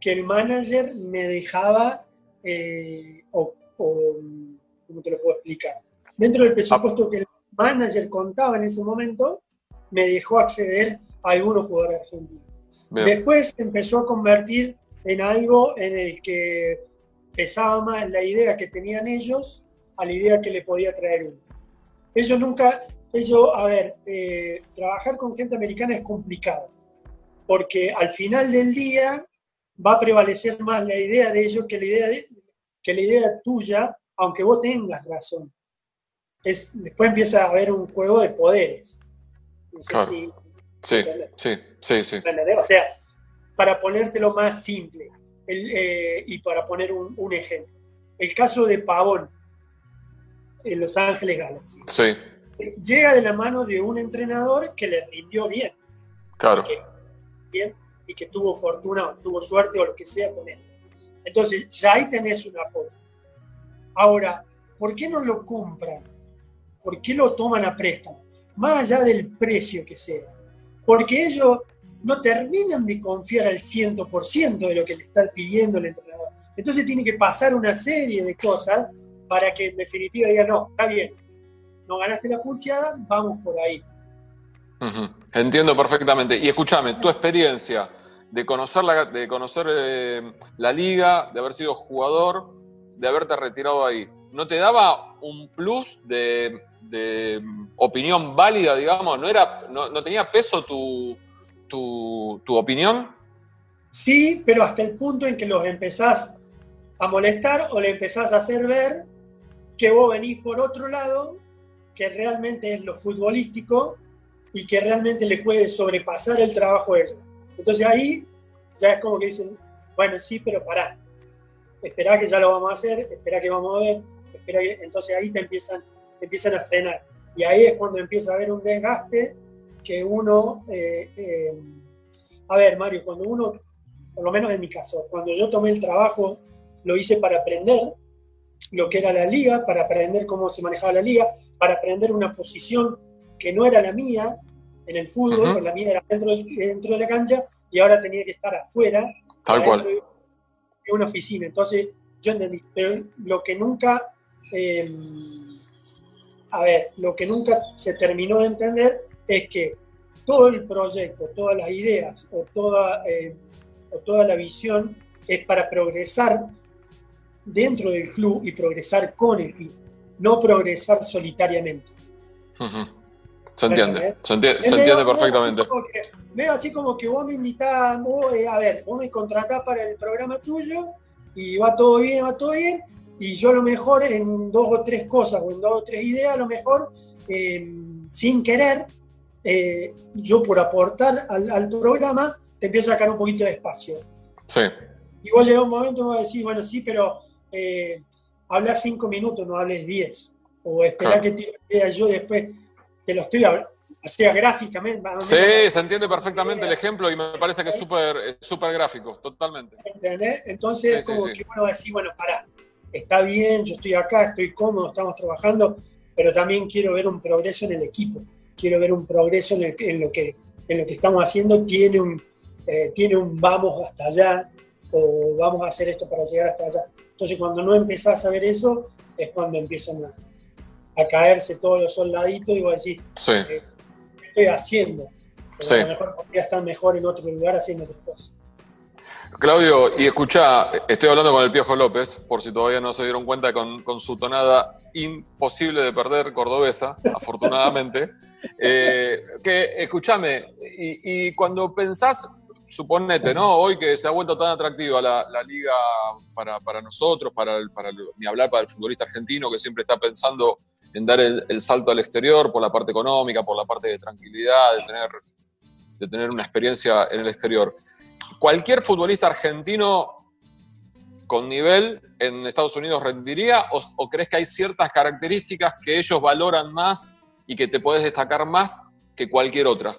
que el manager me dejaba, eh, o, ¿cómo te lo puedo explicar? Dentro del presupuesto que el manager contaba en ese momento, me dejó acceder a algunos jugadores argentinos. Después empezó a convertir en algo en el que pesaba más la idea que tenían ellos a la idea que le podía traer uno. Ellos nunca, eso, a ver, eh, trabajar con gente americana es complicado, porque al final del día va a prevalecer más la idea de ellos que la idea, que la idea tuya, aunque vos tengas razón. Es, después empieza a haber un juego de poderes. sí, sí, sí, sí. O sea, para ponértelo más simple eh, y para poner un, un ejemplo. El caso de Pavón en Los Ángeles Galaxy. Sí. Llega de la mano de un entrenador que le rindió bien. Claro. bien, y que tuvo fortuna, o tuvo suerte o lo que sea con él. Entonces, ya ahí tenés un apoyo. Ahora, ¿por qué no lo compran? ¿Por qué lo toman a préstamo? Más allá del precio que sea. Porque ellos no terminan de confiar al 100% de lo que le está pidiendo el entrenador. Entonces tiene que pasar una serie de cosas para que en definitiva diga, no, está bien, no ganaste la pulseada, vamos por ahí. Entiendo perfectamente. Y escúchame, tu experiencia de conocer, la, de conocer eh, la liga, de haber sido jugador, de haberte retirado ahí, ¿no te daba un plus de, opinión válida, digamos? ¿No, era, no, tenía peso tu, tu, tu opinión? Sí, pero hasta el punto en que los empezás a molestar o le empezás a hacer ver que vos venís por otro lado, que realmente es lo futbolístico y que realmente le puede sobrepasar el trabajo a él. Entonces ahí ya es como que dicen, bueno, sí, pero pará, espera que ya lo vamos a hacer, espera que vamos a ver, que... entonces ahí te empiezan, empiezan a frenar. Y ahí es cuando empieza a haber un desgaste que uno, eh, eh, a ver, Mario, cuando uno, por lo menos en mi caso, cuando yo tomé el trabajo, lo hice para aprender, lo que era la liga, para aprender cómo se manejaba la liga, para aprender una posición que no era la mía en el fútbol, la mía era dentro, dentro de la cancha y ahora tenía que estar afuera, Tal cual. de una oficina. Entonces, yo entendí, pero lo que nunca, em, a ver, lo que nunca se terminó de entender es que todo el proyecto, todas las ideas o toda, eh, o toda la visión es para progresar dentro del club y progresar con el club, no progresar solitariamente. Se entiende, se entiende, perfectamente. veo así como que vos me invitás, eh, a ver, vos me contratás para el programa tuyo y va todo bien, va todo bien, y yo a lo mejor en dos o tres cosas o en dos o tres ideas, a lo mejor em, sin querer, eh, yo por aportar al, al, programa, te empiezo a sacar un poquito de espacio. Sí. Y vos llega un momento y vas a decir, bueno, sí, pero eh, habla cinco minutos, no hables diez. O espera que te vea yo después, te lo estoy hablando, o sea, gráficamente. Sí, se entiende perfectamente el ejemplo y me parece que es súper super gráfico, totalmente. ¿Entendés? Entonces, como que uno va a decir, bueno, para, está bien, yo estoy acá, estoy cómodo, estamos trabajando, pero también quiero ver un progreso en el equipo, quiero ver un progreso en, lo, que, en lo que estamos haciendo, tiene un, eh, tiene un vamos hasta allá, o vamos a hacer esto para llegar hasta allá. Entonces cuando no empezás a ver eso, es cuando empiezan a, caerse todos los soldaditos y vos decís, sí. Eh, ¿qué estoy haciendo? a lo mejor podría estar mejor en otro lugar haciendo otras cosas. Claudio, y escucha, estoy hablando con el Piojo López, por si todavía no se dieron cuenta con, con su tonada imposible de perder cordobesa, afortunadamente. Eh, que escúchame, y, cuando pensás, suponete, ¿no? Hoy que se ha vuelto tan atractiva la, liga para, nosotros, para, para ni hablar para el futbolista argentino que siempre está pensando en dar el, el, salto al exterior por la parte económica, por la parte de tranquilidad, de tener, de tener una experiencia en el exterior cualquier futbolista argentino con nivel en Estados Unidos rendiría o, crees que hay ciertas características que ellos valoran más y que te puedes destacar más que cualquier otra?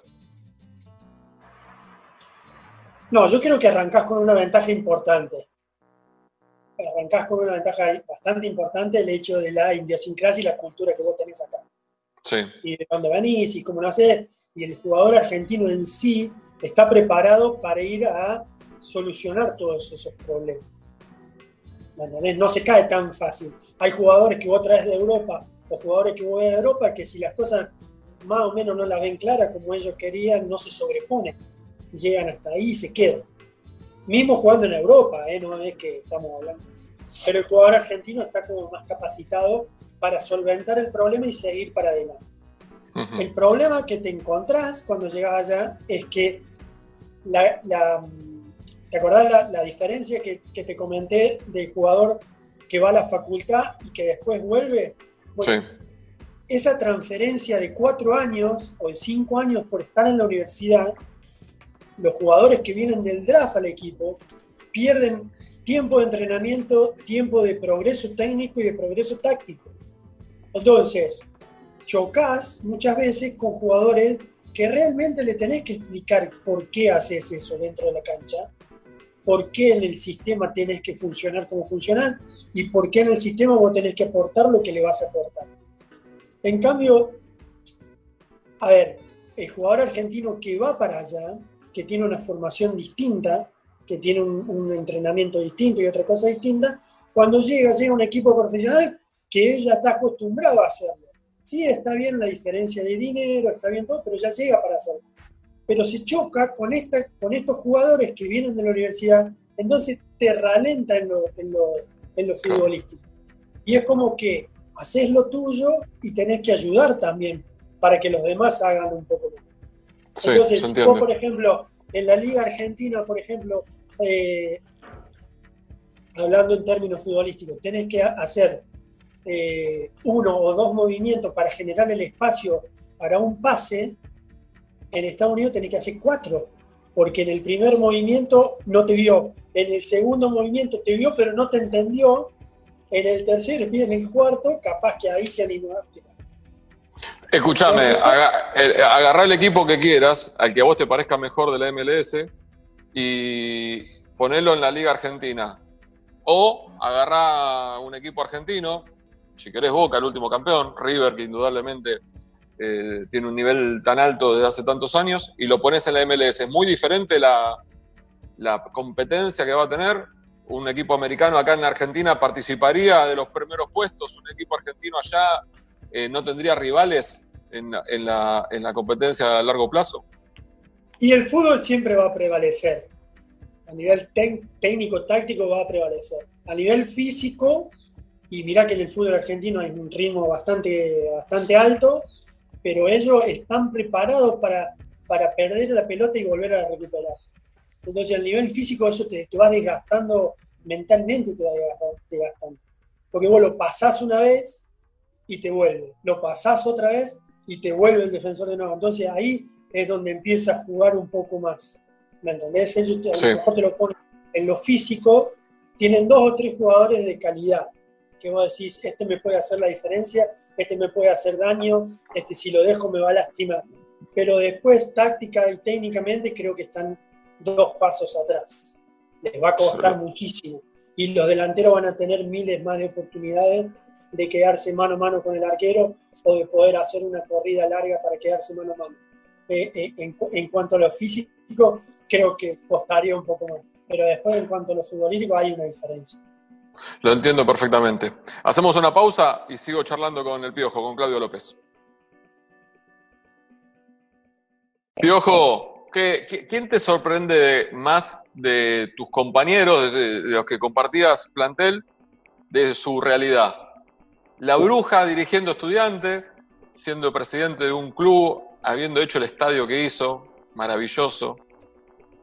No, yo creo que arrancás con una ventaja importante. Arrancás con una ventaja bastante importante el hecho de la idiosincrasia y la cultura que vos tenés acá. Sí. Y de dónde venís y cómo lo haces. Y el jugador argentino en sí está preparado para ir a solucionar todos esos problemas. No se cae tan fácil. Hay jugadores que vos traes de Europa o jugadores que vos de Europa que si las cosas más o menos no las ven claras como ellos querían, no se sobreponen. Llegan hasta ahí y se quedan. Mismo jugando en Europa, ¿eh? no es que estamos hablando. Pero el jugador argentino está como más capacitado para solventar el problema y seguir para adelante. El problema que te encontrás cuando llegas allá es que la, ¿te acordás la, diferencia que, te comenté del jugador que va a la facultad y que después vuelve? sí. Esa transferencia de cuatro años o de cinco años por estar en la universidad, los jugadores que vienen del draft al equipo pierden tiempo de entrenamiento, tiempo de progreso técnico y de progreso táctico. Entonces, chocas muchas veces con jugadores que realmente le tenés que explicar por qué haces eso dentro de la cancha, por qué en el sistema tenés que funcionar como funcionar y por qué en el sistema vos tenés que aportar lo que le vas a aportar. En cambio, a ver, el jugador argentino que va para allá, que tiene una formación distinta, que tiene un, un entrenamiento distinto y otra cosa distinta, cuando llega, llega un equipo profesional que ella está acostumbrado a hacerlo Sí, está bien la diferencia de dinero, está bien todo, pero ya llega para hacerlo. Pero se choca con, esta, con estos jugadores que vienen de la universidad, entonces te ralenta en lo, en lo, en lo futbolístico. Y es como que haces lo tuyo y tenés que ayudar también para que los demás hagan un poco más. entonces, si vos, por ejemplo, en la Liga Argentina, por ejemplo, eh, hablando en términos futbolísticos, tenés que hacer eh, uno o dos movimientos para generar el espacio para un pase, en Estados Unidos tenés que hacer cuatro, porque en el primer movimiento no te vio, en el segundo movimiento te vio pero no te entendió, en el tercero y en el cuarto, capaz que ahí se animó Escúchame, agarrar el equipo que quieras, al que a vos te parezca mejor de la MLS, y ponerlo en la Liga Argentina. O agarrar un equipo argentino, si querés Boca, el último campeón, River, que indudablemente eh, tiene un nivel tan alto desde hace tantos años, y lo pones en la MLS. Es muy diferente la, competencia que va a tener. Un equipo americano acá en la Argentina participaría de los primeros puestos, un equipo argentino allá eh, no tendría rivales en, la, competencia a largo plazo. Y el fútbol siempre va a prevalecer. A nivel técnico-táctico va a prevalecer. A nivel físico, y mirá que en el fútbol argentino hay un ritmo bastante, bastante alto, pero ellos están preparados para, perder la pelota y volver a recuperar. Entonces, al nivel físico, eso te, te va desgastando mentalmente, te va desgastando. Porque vos lo pasás una vez y te vuelve, lo pasás otra vez y te vuelve el defensor de nuevo. Entonces, ahí es donde empieza a jugar un poco más. ¿Me entendés? Eso a lo mejor te lo pone en lo físico. Tienen dos o tres jugadores de calidad que vos decís, este me puede hacer la diferencia, este me puede hacer daño, este si lo dejo me va a lastimar. Pero después, táctica y técnicamente, creo que están dos pasos atrás. Les va a costar muchísimo. Y los delanteros van a tener miles más de oportunidades de quedarse mano a mano con el arquero o de poder hacer una corrida larga para quedarse mano a mano. Eh, eh, en, en, cuanto a lo físico, creo que costaría un poco más. pero después en cuanto a lo futbolístico hay una diferencia. Lo entiendo perfectamente. Hacemos una pausa y sigo charlando con el Piojo, con Claudio López. Piojo, quién te sorprende más de tus compañeros, de, los que compartías plantel, de su realidad? La bruja dirigiendo estudiantes, siendo presidente de un club, habiendo hecho el estadio que hizo, maravilloso.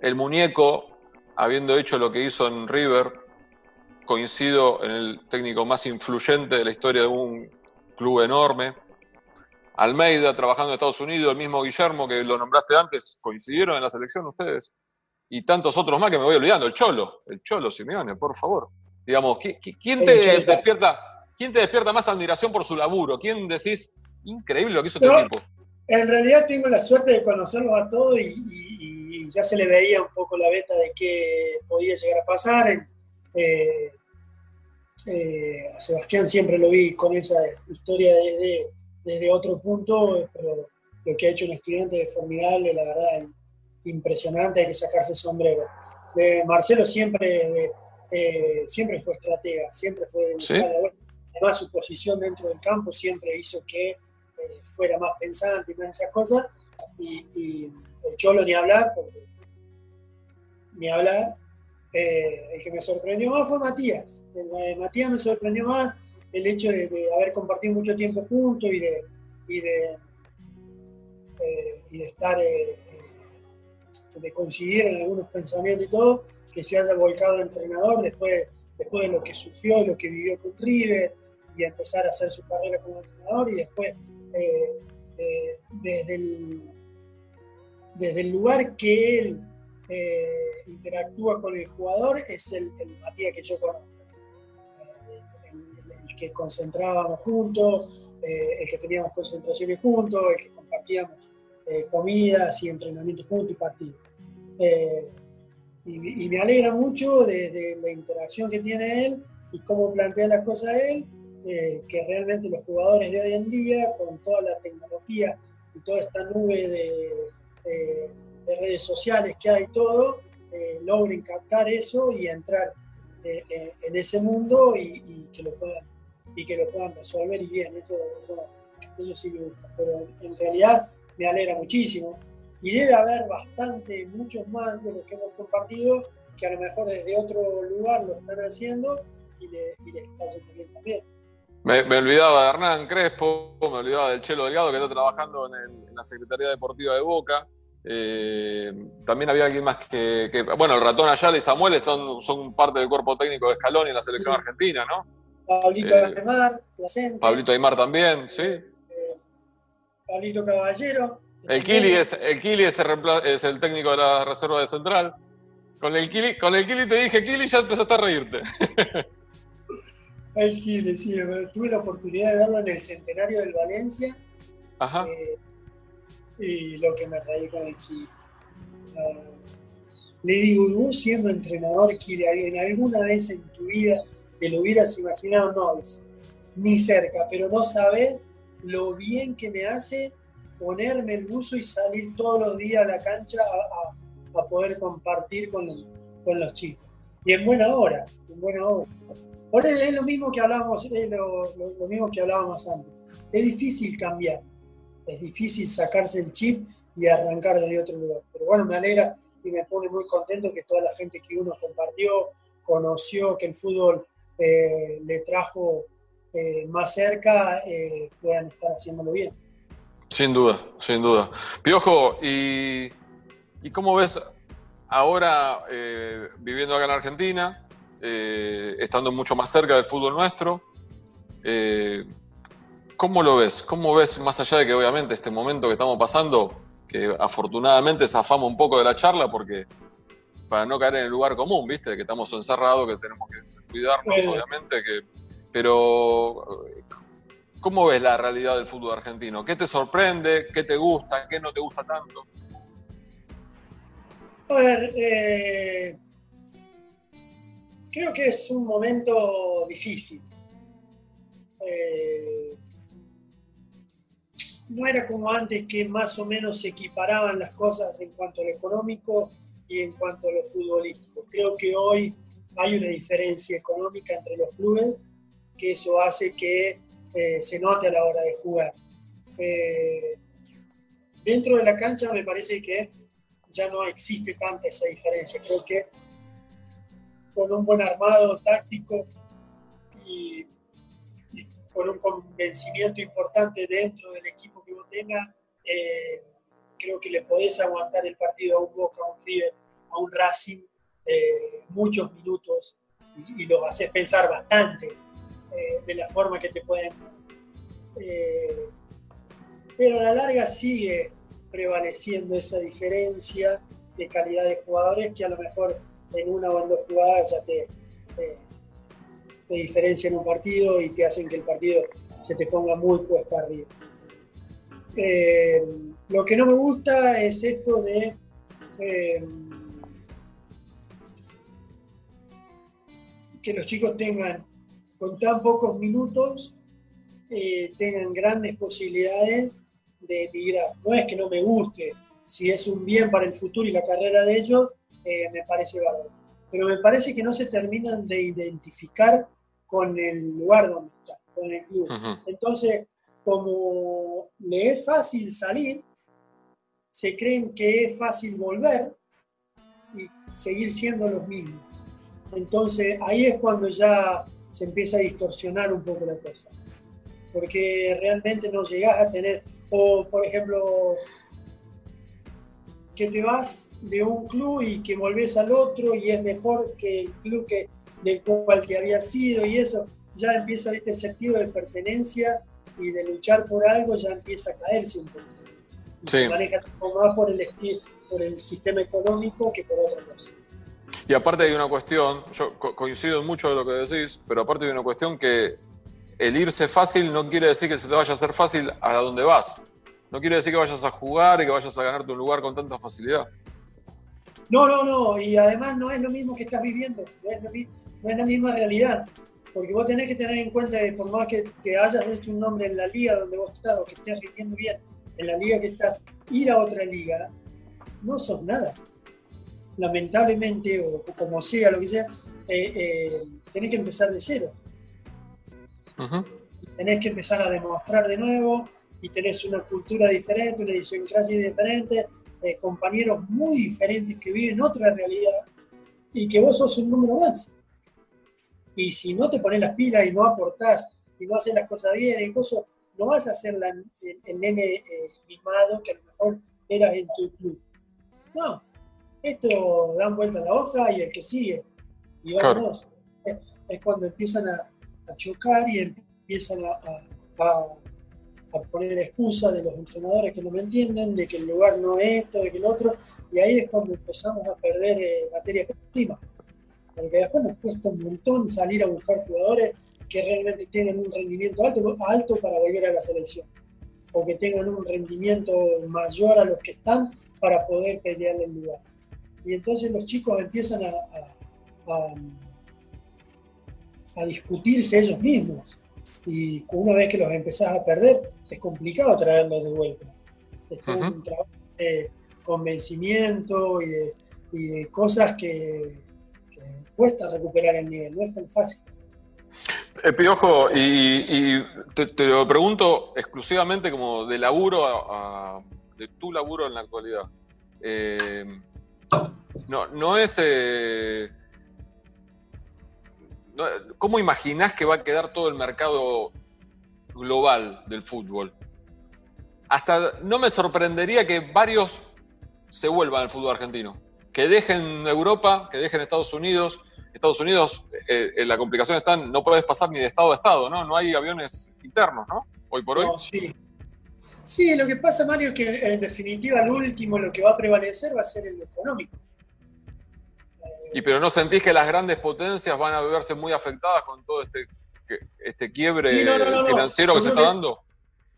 El muñeco, habiendo hecho lo que hizo en River, coincido en el técnico más influyente de la historia de un club enorme. Almeida trabajando en Estados Unidos, el mismo Guillermo que lo nombraste antes, coincidieron en la selección ustedes. Y tantos otros más que me voy olvidando. El Cholo, el Cholo Simeone, por favor. Digamos, ¿quién te, despierta, ¿quién te despierta más admiración por su laburo? ¿Quién decís, increíble lo que hizo este tipo? En realidad tengo la suerte de conocerlos a todos y, ya se le veía un poco la beta de qué podía llegar a pasar. Eh, eh, a Sebastián siempre lo vi con esa historia desde, desde otro punto, pero lo que ha hecho un estudiante es formidable, la verdad, impresionante, hay que sacarse el sombrero. Eh, Marcelo siempre, eh, siempre fue estratega, siempre fue... Además, su posición dentro del campo siempre hizo que fuera más pensante y más esas cosas. Y, y el Cholo ni hablar, ni hablar, eh, el que me sorprendió más fue Matías. Matías me sorprendió más el hecho de, haber compartido mucho tiempo juntos y de, y de, eh, estar, eh, de coincidir en algunos pensamientos y todo, que se haya volcado entrenador después, después de lo que sufrió lo que vivió con River y empezar a hacer su carrera como entrenador y después desde, el, desde el lugar que él eh, interactúa con el jugador es el, Matías que yo conozco. El, que concentrábamos juntos, eh, el que teníamos concentraciones juntos, el que compartíamos eh, comidas y entrenamientos juntos y partidos. Y, me alegra mucho de, la interacción que tiene él y cómo plantea las cosas él, que realmente los jugadores de hoy en día, con toda la tecnología y toda esta nube de de redes sociales que hay todo, eh, logren captar eso y entrar eh, eh, en ese mundo y, que lo puedan, y que lo puedan resolver. Y bien, eso, eso, sí me gusta, pero en, realidad me alegra muchísimo. Y debe haber bastante, muchos más de los que hemos compartido que a lo mejor desde otro lugar lo están haciendo y, le, les está haciendo bien también. Me, olvidaba de Hernán Crespo, me olvidaba del Chelo Delgado que está trabajando en la Secretaría Deportiva de Boca. Eh, también había alguien más que, Bueno, el ratón Ayala y Samuel son, son parte del cuerpo técnico de Escalón y la selección argentina, ¿no? Pablito eh, Aymar, Pablito Aymar también, sí. Eh, Pablito Caballero. El Kili, es, el, Kili es, el, técnico de la reserva de Central. Con el Kili, con el Kili te dije, Kili, ya empezaste a reírte. el Kili, sí, tuve la oportunidad de verlo en el centenario del Valencia. Ajá. Eh, y lo que me reí con el Kili. le digo, vos siendo entrenador, Kili, en alguna vez en tu vida te lo hubieras imaginado, no es ni cerca, pero no sabes lo bien que me hace ponerme el buzo y salir todos los días a la cancha a, poder compartir con, con, los chicos. Y en buena hora, en buena hora. Es lo mismo que hablábamos, es lo mismo que hablábamos antes. Es difícil cambiar es difícil sacarse el chip y arrancar desde otro lugar. Pero bueno, me alegra y me pone muy contento que toda la gente que uno compartió, conoció, que el fútbol eh, le trajo eh, más cerca, eh, puedan estar haciéndolo bien. Sin duda, sin duda. Piojo, ¿y, y cómo ves ahora viviendo acá en Argentina, estando mucho más cerca del fútbol nuestro? ¿Cómo lo ves? ¿Cómo ves, más allá de que obviamente este momento que estamos pasando, que afortunadamente zafamos un poco de la charla porque para no caer en el lugar común, ¿viste? Que estamos encerrados, que tenemos que cuidarnos, obviamente, que, pero ¿cómo ves la realidad del fútbol argentino? ¿Qué te sorprende? ¿Qué te gusta? ¿Qué no te gusta tanto? A ver, eh, creo que es un momento difícil. Eh, no era como antes que más o menos se equiparaban las cosas en cuanto al económico y en cuanto a lo futbolístico. Creo que hoy hay una diferencia económica entre los clubes, que eso hace que eh, se note a la hora de jugar. Eh, dentro de la cancha me parece que ya no existe tanta esa diferencia. Creo que con un buen armado táctico y, con un convencimiento importante dentro del equipo que vos tengas, eh, creo que le podés aguantar el partido a un Boca, a un River, a un Racing eh, muchos minutos y, los haces pensar bastante eh, de la forma que te pueden. Eh, pero a la larga sigue prevaleciendo esa diferencia de calidad de jugadores que a lo mejor en una o en dos jugadas ya te, te, te diferencian un partido y te hacen que el partido se te ponga muy cuesta arriba. lo que no me gusta es esto de que los chicos tengan con tan pocos minutos, eh, tengan grandes posibilidades de emigrar. No es que no me guste, si es un bien para el futuro y la carrera de ellos, eh, me parece bárbaro. Pero me parece que no se terminan de identificar con el lugar donde están, con el club. Entonces, como le es fácil salir, se creen que es fácil volver y seguir siendo los mismos. Entonces ahí es cuando ya se empieza a distorsionar un poco la cosa. Porque realmente no llegas a tener, o por ejemplo, que te vas de un club y que volvés al otro y es mejor que el club que, del cual te había sido y eso, ya empieza ¿viste? el sentido de pertenencia y de luchar por algo, ya empieza a caerse un poco. Y se maneja más por el, por el sistema económico que por otra cosa. Y aparte hay una cuestión, yo coincido en mucho de lo que decís, pero aparte hay una cuestión que el irse fácil no quiere decir que se te vaya a hacer fácil a donde vas. No quiere decir que vayas a jugar y que vayas a ganarte un lugar con tanta facilidad. No, no, no. Y además no es lo mismo que estás viviendo. No es, no es la misma realidad. Porque vos tenés que tener en cuenta que por más que te hayas hecho un nombre en la liga donde vos estás o que estés rindiendo bien en la liga que estás, ir a otra liga, no sos nada lamentablemente, o como sea, lo que sea, eh, eh, tenés que empezar de cero. Tenés que empezar a demostrar de nuevo y tenés una cultura diferente, una idiosincrasia diferente, eh, compañeros muy diferentes que viven otra realidad y que vos sos un número más. Y si no te pones las pilas y no aportás y no haces las cosas bien, incluso no vas a ser el, nene mimado que a lo mejor eras en tu club. No, esto dan vuelta a la hoja y el que sigue. Y vámonos. Es, cuando empiezan a, chocar y empiezan a, poner excusas de los entrenadores que no me entienden, de que el lugar no es esto, de que el otro. Y ahí es cuando empezamos a perder eh, materia prima. Porque después nos cuesta un montón salir a buscar jugadores que realmente tengan un rendimiento alto, alto para volver a la selección. O que tengan un rendimiento mayor a los que están para poder pelear el lugar y entonces los chicos empiezan a, a, discutirse ellos mismos. Y una vez que los empezás a perder, es complicado traerlos de vuelta. Es un trabajo de convencimiento y de, cosas que, cuesta recuperar el nivel, no es tan fácil. Eh, Piojo, y, te, lo pregunto exclusivamente como de laburo, de tu laburo en la actualidad. Eh, no, no es. Eh, ¿Cómo imaginás que va a quedar todo el mercado global del fútbol? Hasta no me sorprendería que varios se vuelvan al fútbol argentino. Que dejen Europa, que dejen Estados Unidos. Estados Unidos, eh, la complicación está, no puedes pasar ni de estado a estado, ¿no? No hay aviones internos, ¿no? Hoy por hoy. sí. sí, lo que pasa, Mario, es que en definitiva, al último, lo que va a prevalecer va a ser el económico. Y pero no sentís que las grandes potencias van a verse muy afectadas con todo este, este quiebre financiero que se está dando.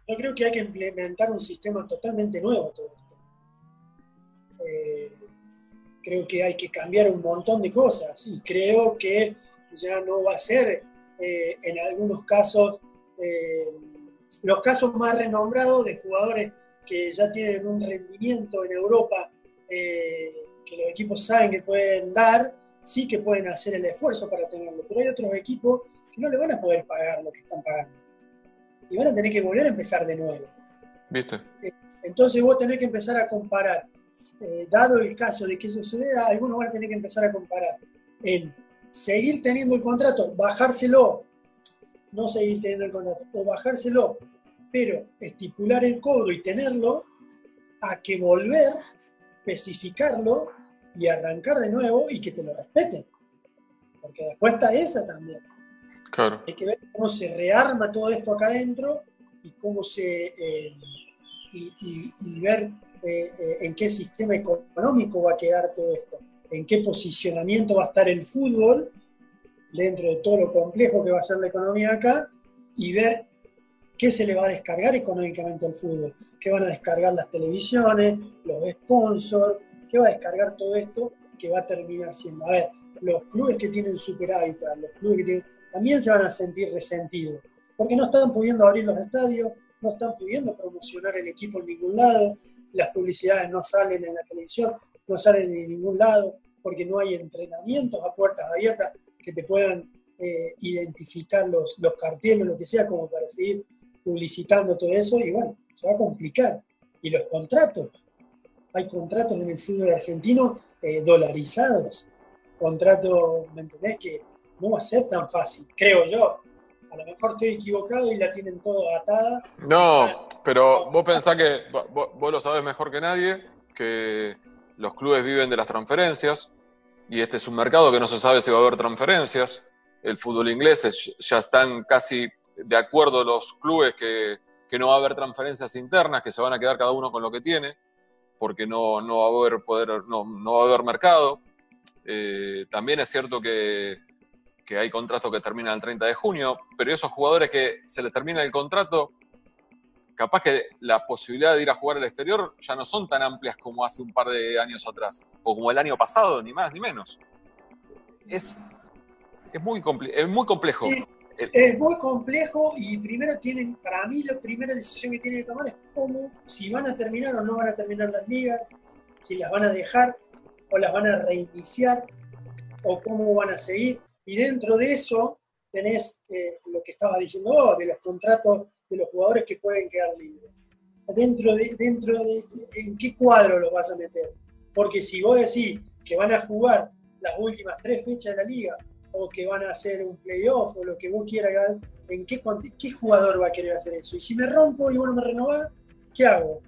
Yo creo que hay que implementar un sistema totalmente nuevo todo esto. Eh, creo que hay que cambiar un montón de cosas y creo que ya no va a ser eh, en algunos casos eh, los casos más renombrados de jugadores que ya tienen un rendimiento en Europa que los equipos saben que pueden dar, sí que pueden hacer el esfuerzo para tenerlo, pero hay otros equipos que no le van a poder pagar lo que están pagando. Y van a tener que volver a empezar de nuevo. ¿Viste? Eh, entonces vos tenés que empezar a comparar. Eh, dado el caso de que eso se vea, algunos van a tener que empezar a comparar en seguir teniendo el contrato, bajárselo, no seguir teniendo el contrato, o bajárselo, pero estipular el cobro y tenerlo, a que volver, especificarlo y arrancar de nuevo y que te lo respeten. Porque después está esa también. Claro. Hay que ver cómo se rearma todo esto acá adentro y cómo se. Eh, y, ver eh, eh, en qué sistema económico va a quedar todo esto, en qué posicionamiento va a estar el fútbol dentro de todo lo complejo que va a ser la economía acá y ver qué se le va a descargar económicamente al fútbol, qué van a descargar las televisiones, los sponsors, qué va a descargar todo esto que va a terminar siendo. A ver, los clubes que tienen superávit, los clubes que tienen, también se van a sentir resentidos, porque no están pudiendo abrir los estadios, no están pudiendo promocionar el equipo en ningún lado, las publicidades no salen en la televisión, no salen en ningún lado, porque no hay entrenamientos a puertas abiertas que te puedan eh, identificar los, los carteles, lo que sea, como para seguir publicitando todo eso, y bueno, se va a complicar. Y los contratos, hay contratos en el fútbol argentino eh, dolarizados, contratos, ¿me entendés? Que no va a ser tan fácil, creo yo. A lo mejor estoy equivocado y la tienen todo atada. No, pero vos pensás que, vos, lo sabés mejor que nadie, que los clubes viven de las transferencias y este es un mercado que no se sabe si va a haber transferencias. El fútbol inglés ya están casi de acuerdo los clubes que, que, no va a haber transferencias internas, que se van a quedar cada uno con lo que tiene, porque no, no va a haber poder, no, no va a haber mercado. Eh, también es cierto que que hay contratos que terminan el 30 de junio, pero esos jugadores que se les termina el contrato, capaz que la posibilidad de ir a jugar al exterior ya no son tan amplias como hace un par de años atrás, o como el año pasado, ni más ni menos. Es, es, muy, es muy complejo. Es, muy complejo y primero tienen, para mí la primera decisión que tienen que tomar es cómo, si van a terminar o no van a terminar las ligas, si las van a dejar o las van a reiniciar o cómo van a seguir. Y dentro de eso tenés eh, lo que estaba diciendo vos, de los contratos de los jugadores que pueden quedar libres. Dentro de, dentro de, ¿en qué cuadro los vas a meter? Porque si vos decís que van a jugar las últimas tres fechas de la liga, o que van a hacer un playoff, o lo que vos quieras, ¿en qué, qué jugador va a querer hacer eso? Y si me rompo y vos no me renovás, ¿qué hago?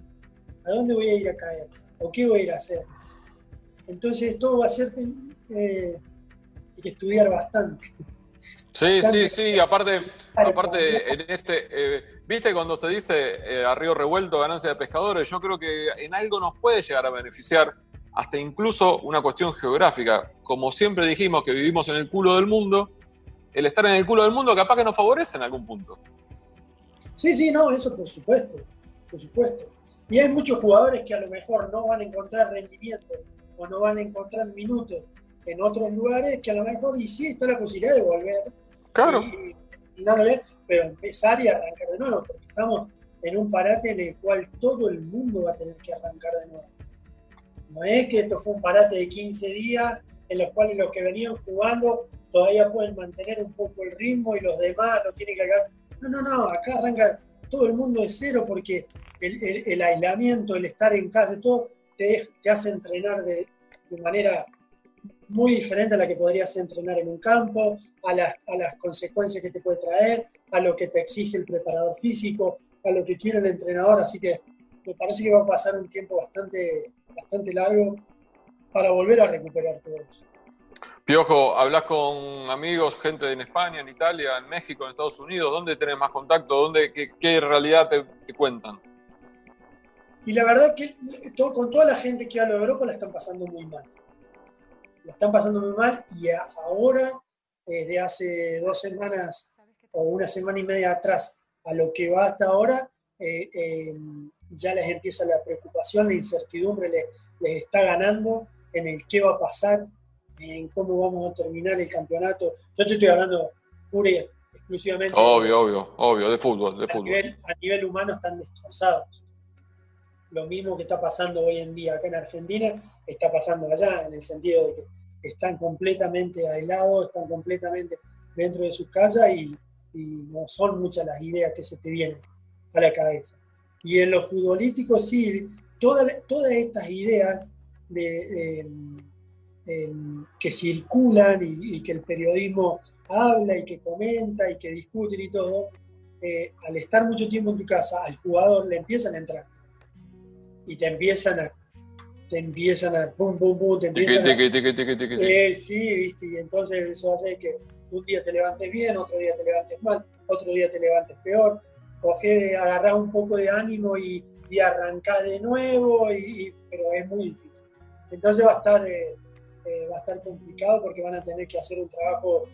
¿A dónde voy a ir a caer? ¿O qué voy a ir a hacer? Entonces todo va a ser eh, que estudiar bastante. Sí, sí, sí, aparte, aparte en este, eh, viste cuando se dice eh, a río revuelto ganancia de pescadores, yo creo que en algo nos puede llegar a beneficiar, hasta incluso una cuestión geográfica. Como siempre dijimos que vivimos en el culo del mundo, el estar en el culo del mundo capaz que nos favorece en algún punto. Sí, sí, no, eso por supuesto, por supuesto. Y hay muchos jugadores que a lo mejor no van a encontrar rendimiento o no van a encontrar minutos en otros lugares que a lo mejor y sí está la posibilidad de volver. Claro. pero empezar y arrancar de nuevo, porque estamos en un parate en el cual todo el mundo va a tener que arrancar de nuevo. No es que esto fue un parate de 15 días en los cuales los que venían jugando todavía pueden mantener un poco el ritmo y los demás no tienen que hacer. No, no, no, acá arranca todo el mundo de cero porque el, aislamiento, el estar en casa, todo te, te hace entrenar de, de manera muy diferente a la que podrías entrenar en un campo, a las, a las consecuencias que te puede traer, a lo que te exige el preparador físico, a lo que quiere el entrenador. Así que me parece que va a pasar un tiempo bastante, bastante largo para volver a recuperar todo eso. Piojo, hablas con amigos, gente en España, en Italia, en México, en Estados Unidos. ¿Dónde tenés más contacto? ¿Dónde, qué, qué realidad te, te, cuentan? Y la verdad que todo, con toda la gente que habla de Europa la están pasando muy mal lo están pasando muy mal y ahora, desde hace dos semanas o una semana y media atrás a lo que va hasta ahora, eh, eh, ya les empieza la preocupación, la incertidumbre les, les, está ganando en el qué va a pasar, en cómo vamos a terminar el campeonato. Yo te estoy hablando pura y exclusivamente. Obvio, obvio, obvio, de fútbol, de a fútbol. Nivel, a nivel humano están destrozados. lo mismo que está pasando hoy en día acá en Argentina, está pasando allá, en el sentido de que están completamente aislados, están completamente dentro de sus casas y, no son muchas las ideas que se te vienen a la cabeza. Y en lo futbolístico sí, todas, todas estas ideas de, que circulan y, que el periodismo habla y que comenta y que discuten y todo, eh, al estar mucho tiempo en tu casa, al jugador le empiezan a entrar. Y te empiezan a te empiezan a pum pum pum te empiezan a, eh, sí viste y entonces eso hace que un día te levantes bien otro día te levantes mal otro día te levantes peor coge agarrar un poco de ánimo y, y de nuevo pero es muy difícil entonces va a estar eh, eh, va a estar complicado porque van a tener que hacer un trabajo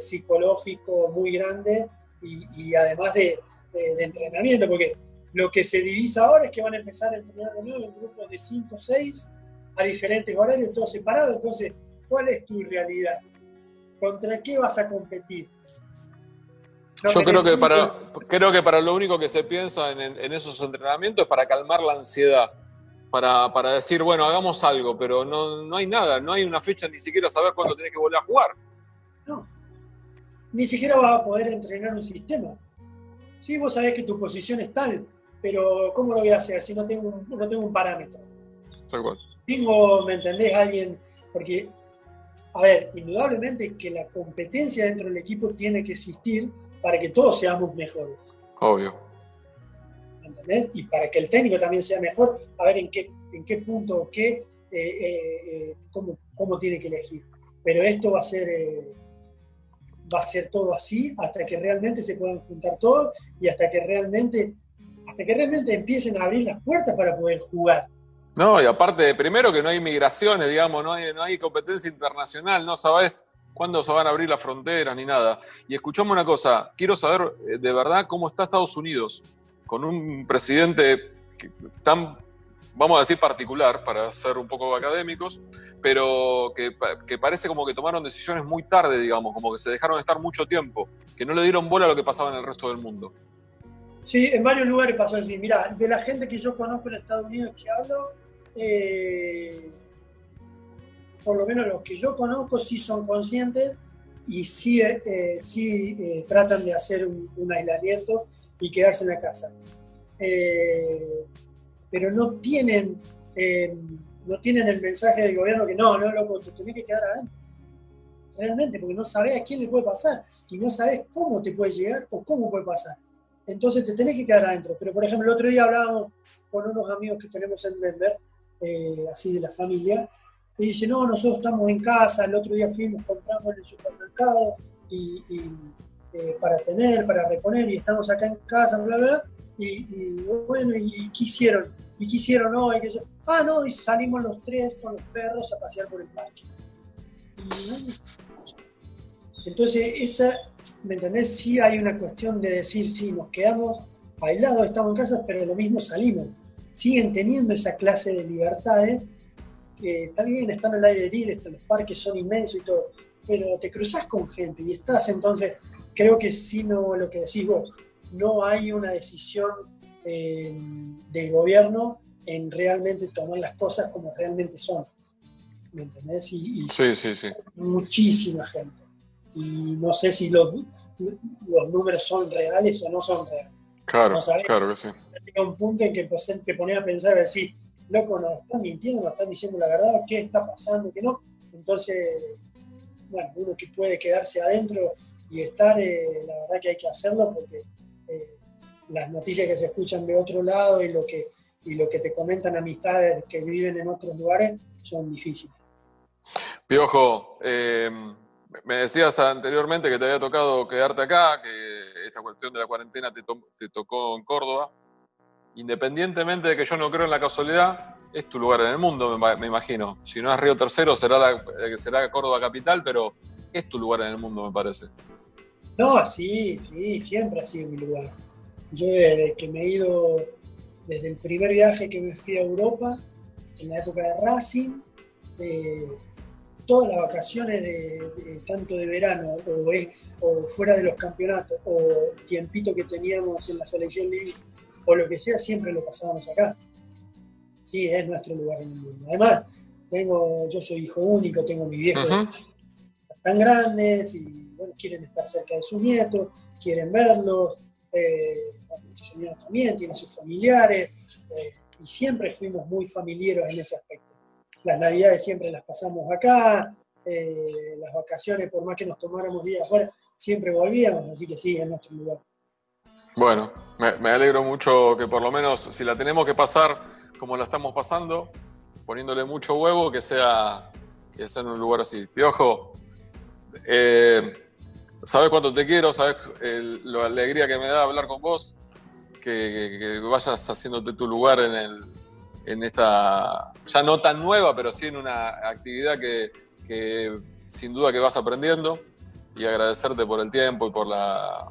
psicológico muy grande y, además de, entrenamiento, porque lo que se divisa ahora es que van a empezar a entrenar de nuevo en grupos de 5 o 6 a diferentes horarios, todos separados. Entonces, ¿cuál es tu realidad? ¿Contra qué vas a competir? Yo creo que, para, creo que para lo único que se piensa en, esos entrenamientos es para calmar la ansiedad, para, para decir, bueno, hagamos algo, pero no, no, hay nada, no hay una fecha, ni siquiera saber cuándo tenés que volver a jugar. No, ni siquiera vas a poder entrenar un sistema. Sí, vos sabés que tu posición es tal, pero ¿cómo lo voy a hacer si no tengo un, no tengo un parámetro? Tengo, ¿me entendés? Alguien, porque, a ver, indudablemente que la competencia dentro del equipo tiene que existir para que todos seamos mejores. Obvio. ¿Me entendés? Y para que el técnico también sea mejor, a ver en qué, en qué punto, qué, eh, eh, eh, cómo, cómo, tiene que elegir. Pero esto va a ser va a ser todo así hasta que realmente se puedan juntar todos y hasta que realmente, hasta que realmente empiecen a abrir las puertas para poder jugar. No, y aparte, primero que no hay migraciones, digamos, no hay, no hay competencia internacional, no sabes cuándo se van a abrir las fronteras ni nada. Y escuchame una cosa, quiero saber eh, de verdad cómo está Estados Unidos, con un presidente tan vamos a decir particular, para ser un poco académicos, pero que, parece como que tomaron decisiones muy tarde, digamos, como que se dejaron estar mucho tiempo, que no le dieron bola a lo que pasaba en el resto del mundo. Sí, en varios lugares pasó así. Mira, de la gente que yo conozco en Estados Unidos que hablo, eh, por lo menos los que yo conozco sí son conscientes y sí, eh, sí eh, tratan de hacer un, aislamiento y quedarse en la casa pero no tienen, eh, no tienen el mensaje del gobierno que no, no, loco, te tenés que quedar adentro. Realmente, porque no sabes a quién le puede pasar y no sabes cómo te puede llegar o cómo puede pasar. Entonces te tenés que quedar adentro. Pero, por ejemplo, el otro día hablábamos con unos amigos que tenemos en Denver, eh, así de la familia, y dice, no, nosotros estamos en casa, el otro día fuimos, compramos en el supermercado y, eh, para tener, para reponer, y estamos acá en casa, bla, bla, y, bueno, ¿y qué hicieron? ¿Y qué hicieron hoy? Que ah, no, y salimos los tres con los perros a pasear por el parque. entonces, esa, ¿me entendés? Sí hay una cuestión de decir, sí, nos quedamos aislados, estamos en casa, pero lo mismo salimos. Siguen teniendo esa clase de libertades, que está bien, están al aire libre, los parques son inmensos y todo, pero te cruzas con gente y estás, entonces, creo que sí, no lo que decís vos, no hay una decisión eh, del gobierno en realmente tomar las cosas como realmente son. ¿Me entendés? Y, sí, sí, sí. Muchísima gente. Y no sé si los, los números son reales o no son reales. Claro, claro que sí. Llega un punto en que te pones a pensar y decir, loco, nos están mintiendo, nos están diciendo la verdad, qué está pasando, qué no. Entonces, bueno, uno que puede quedarse adentro y estar, eh, la verdad que hay que hacerlo porque eh, las noticias que se escuchan de otro lado y lo que, y lo que te comentan amistades que viven en otros lugares son difíciles. Piojo, eh, me decías anteriormente que te había tocado quedarte acá, que esta cuestión de la cuarentena te, te, tocó en Córdoba. Independientemente de que yo no creo en la casualidad, es tu lugar en el mundo, me, imagino. Si no es Río Tercero, será, la, eh, será Córdoba capital, pero es tu lugar en el mundo, me parece. No, sí, sí, siempre ha sido mi lugar. Yo desde que me he ido, desde el primer viaje que me fui a Europa, en la época de Racing, todas las vacaciones de, tanto de verano o, fuera de los campeonatos o tiempito que teníamos en la selección o lo que sea, siempre lo pasábamos acá. sí, es nuestro lugar en el mundo. Además, tengo, yo soy hijo único, tengo mi viejo tan grandes y bueno, quieren estar cerca de sus nietos, quieren verlos. Eh, señor también tiene sus familiares eh, y siempre fuimos muy familiares en ese aspecto. Las navidades siempre las pasamos acá, eh, las vacaciones, por más que nos tomáramos días afuera, siempre volvíamos, así que sí, es nuestro lugar. Bueno, me, alegro mucho que por lo menos si la tenemos que pasar como la estamos pasando, poniéndole mucho huevo, que sea, que sea en un lugar así. Piojo, eh, sabes cuánto te quiero, sabes la alegría que me da hablar con vos, que, vayas haciéndote tu lugar en, el, en esta, ya no tan nueva, pero sí en una actividad que, que sin duda que vas aprendiendo. Y agradecerte por el tiempo y por la,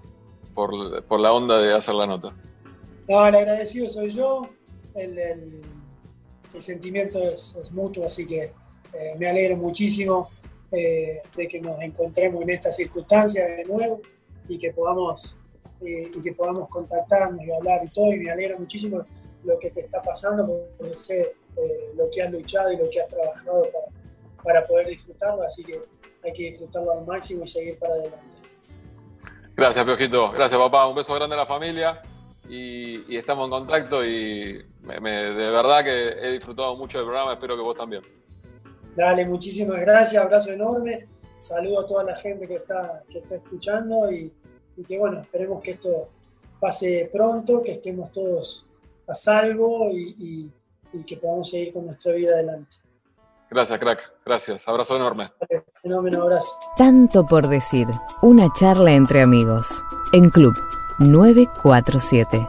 por, la onda de hacer la nota. No, el agradecido soy yo, el, sentimiento es, mutuo, así que eh, me alegro muchísimo eh, de que nos encontremos en estas circunstancias de nuevo y que podamos eh, y que podamos contactarnos y hablar y todo, y me alegra muchísimo lo que te está pasando, porque sé lo que has luchado y lo que has trabajado para, para poder disfrutarlo, así que hay que disfrutarlo al máximo y seguir para adelante. Gracias, Piojito. Gracias, papá. Un beso grande a la familia y, estamos en contacto y de verdad que he disfrutado mucho del programa. Espero que vos también. Dale, muchísimas gracias. Abrazo enorme. Saludo a toda la gente que está, que está escuchando y, que, bueno, esperemos que esto pase pronto, que estemos todos a salvo y que podamos seguir con nuestra vida adelante. Gracias, crack. Gracias. Abrazo enorme. Fenómeno, abrazo. Tanto por decir. Una charla entre amigos. En Club 947.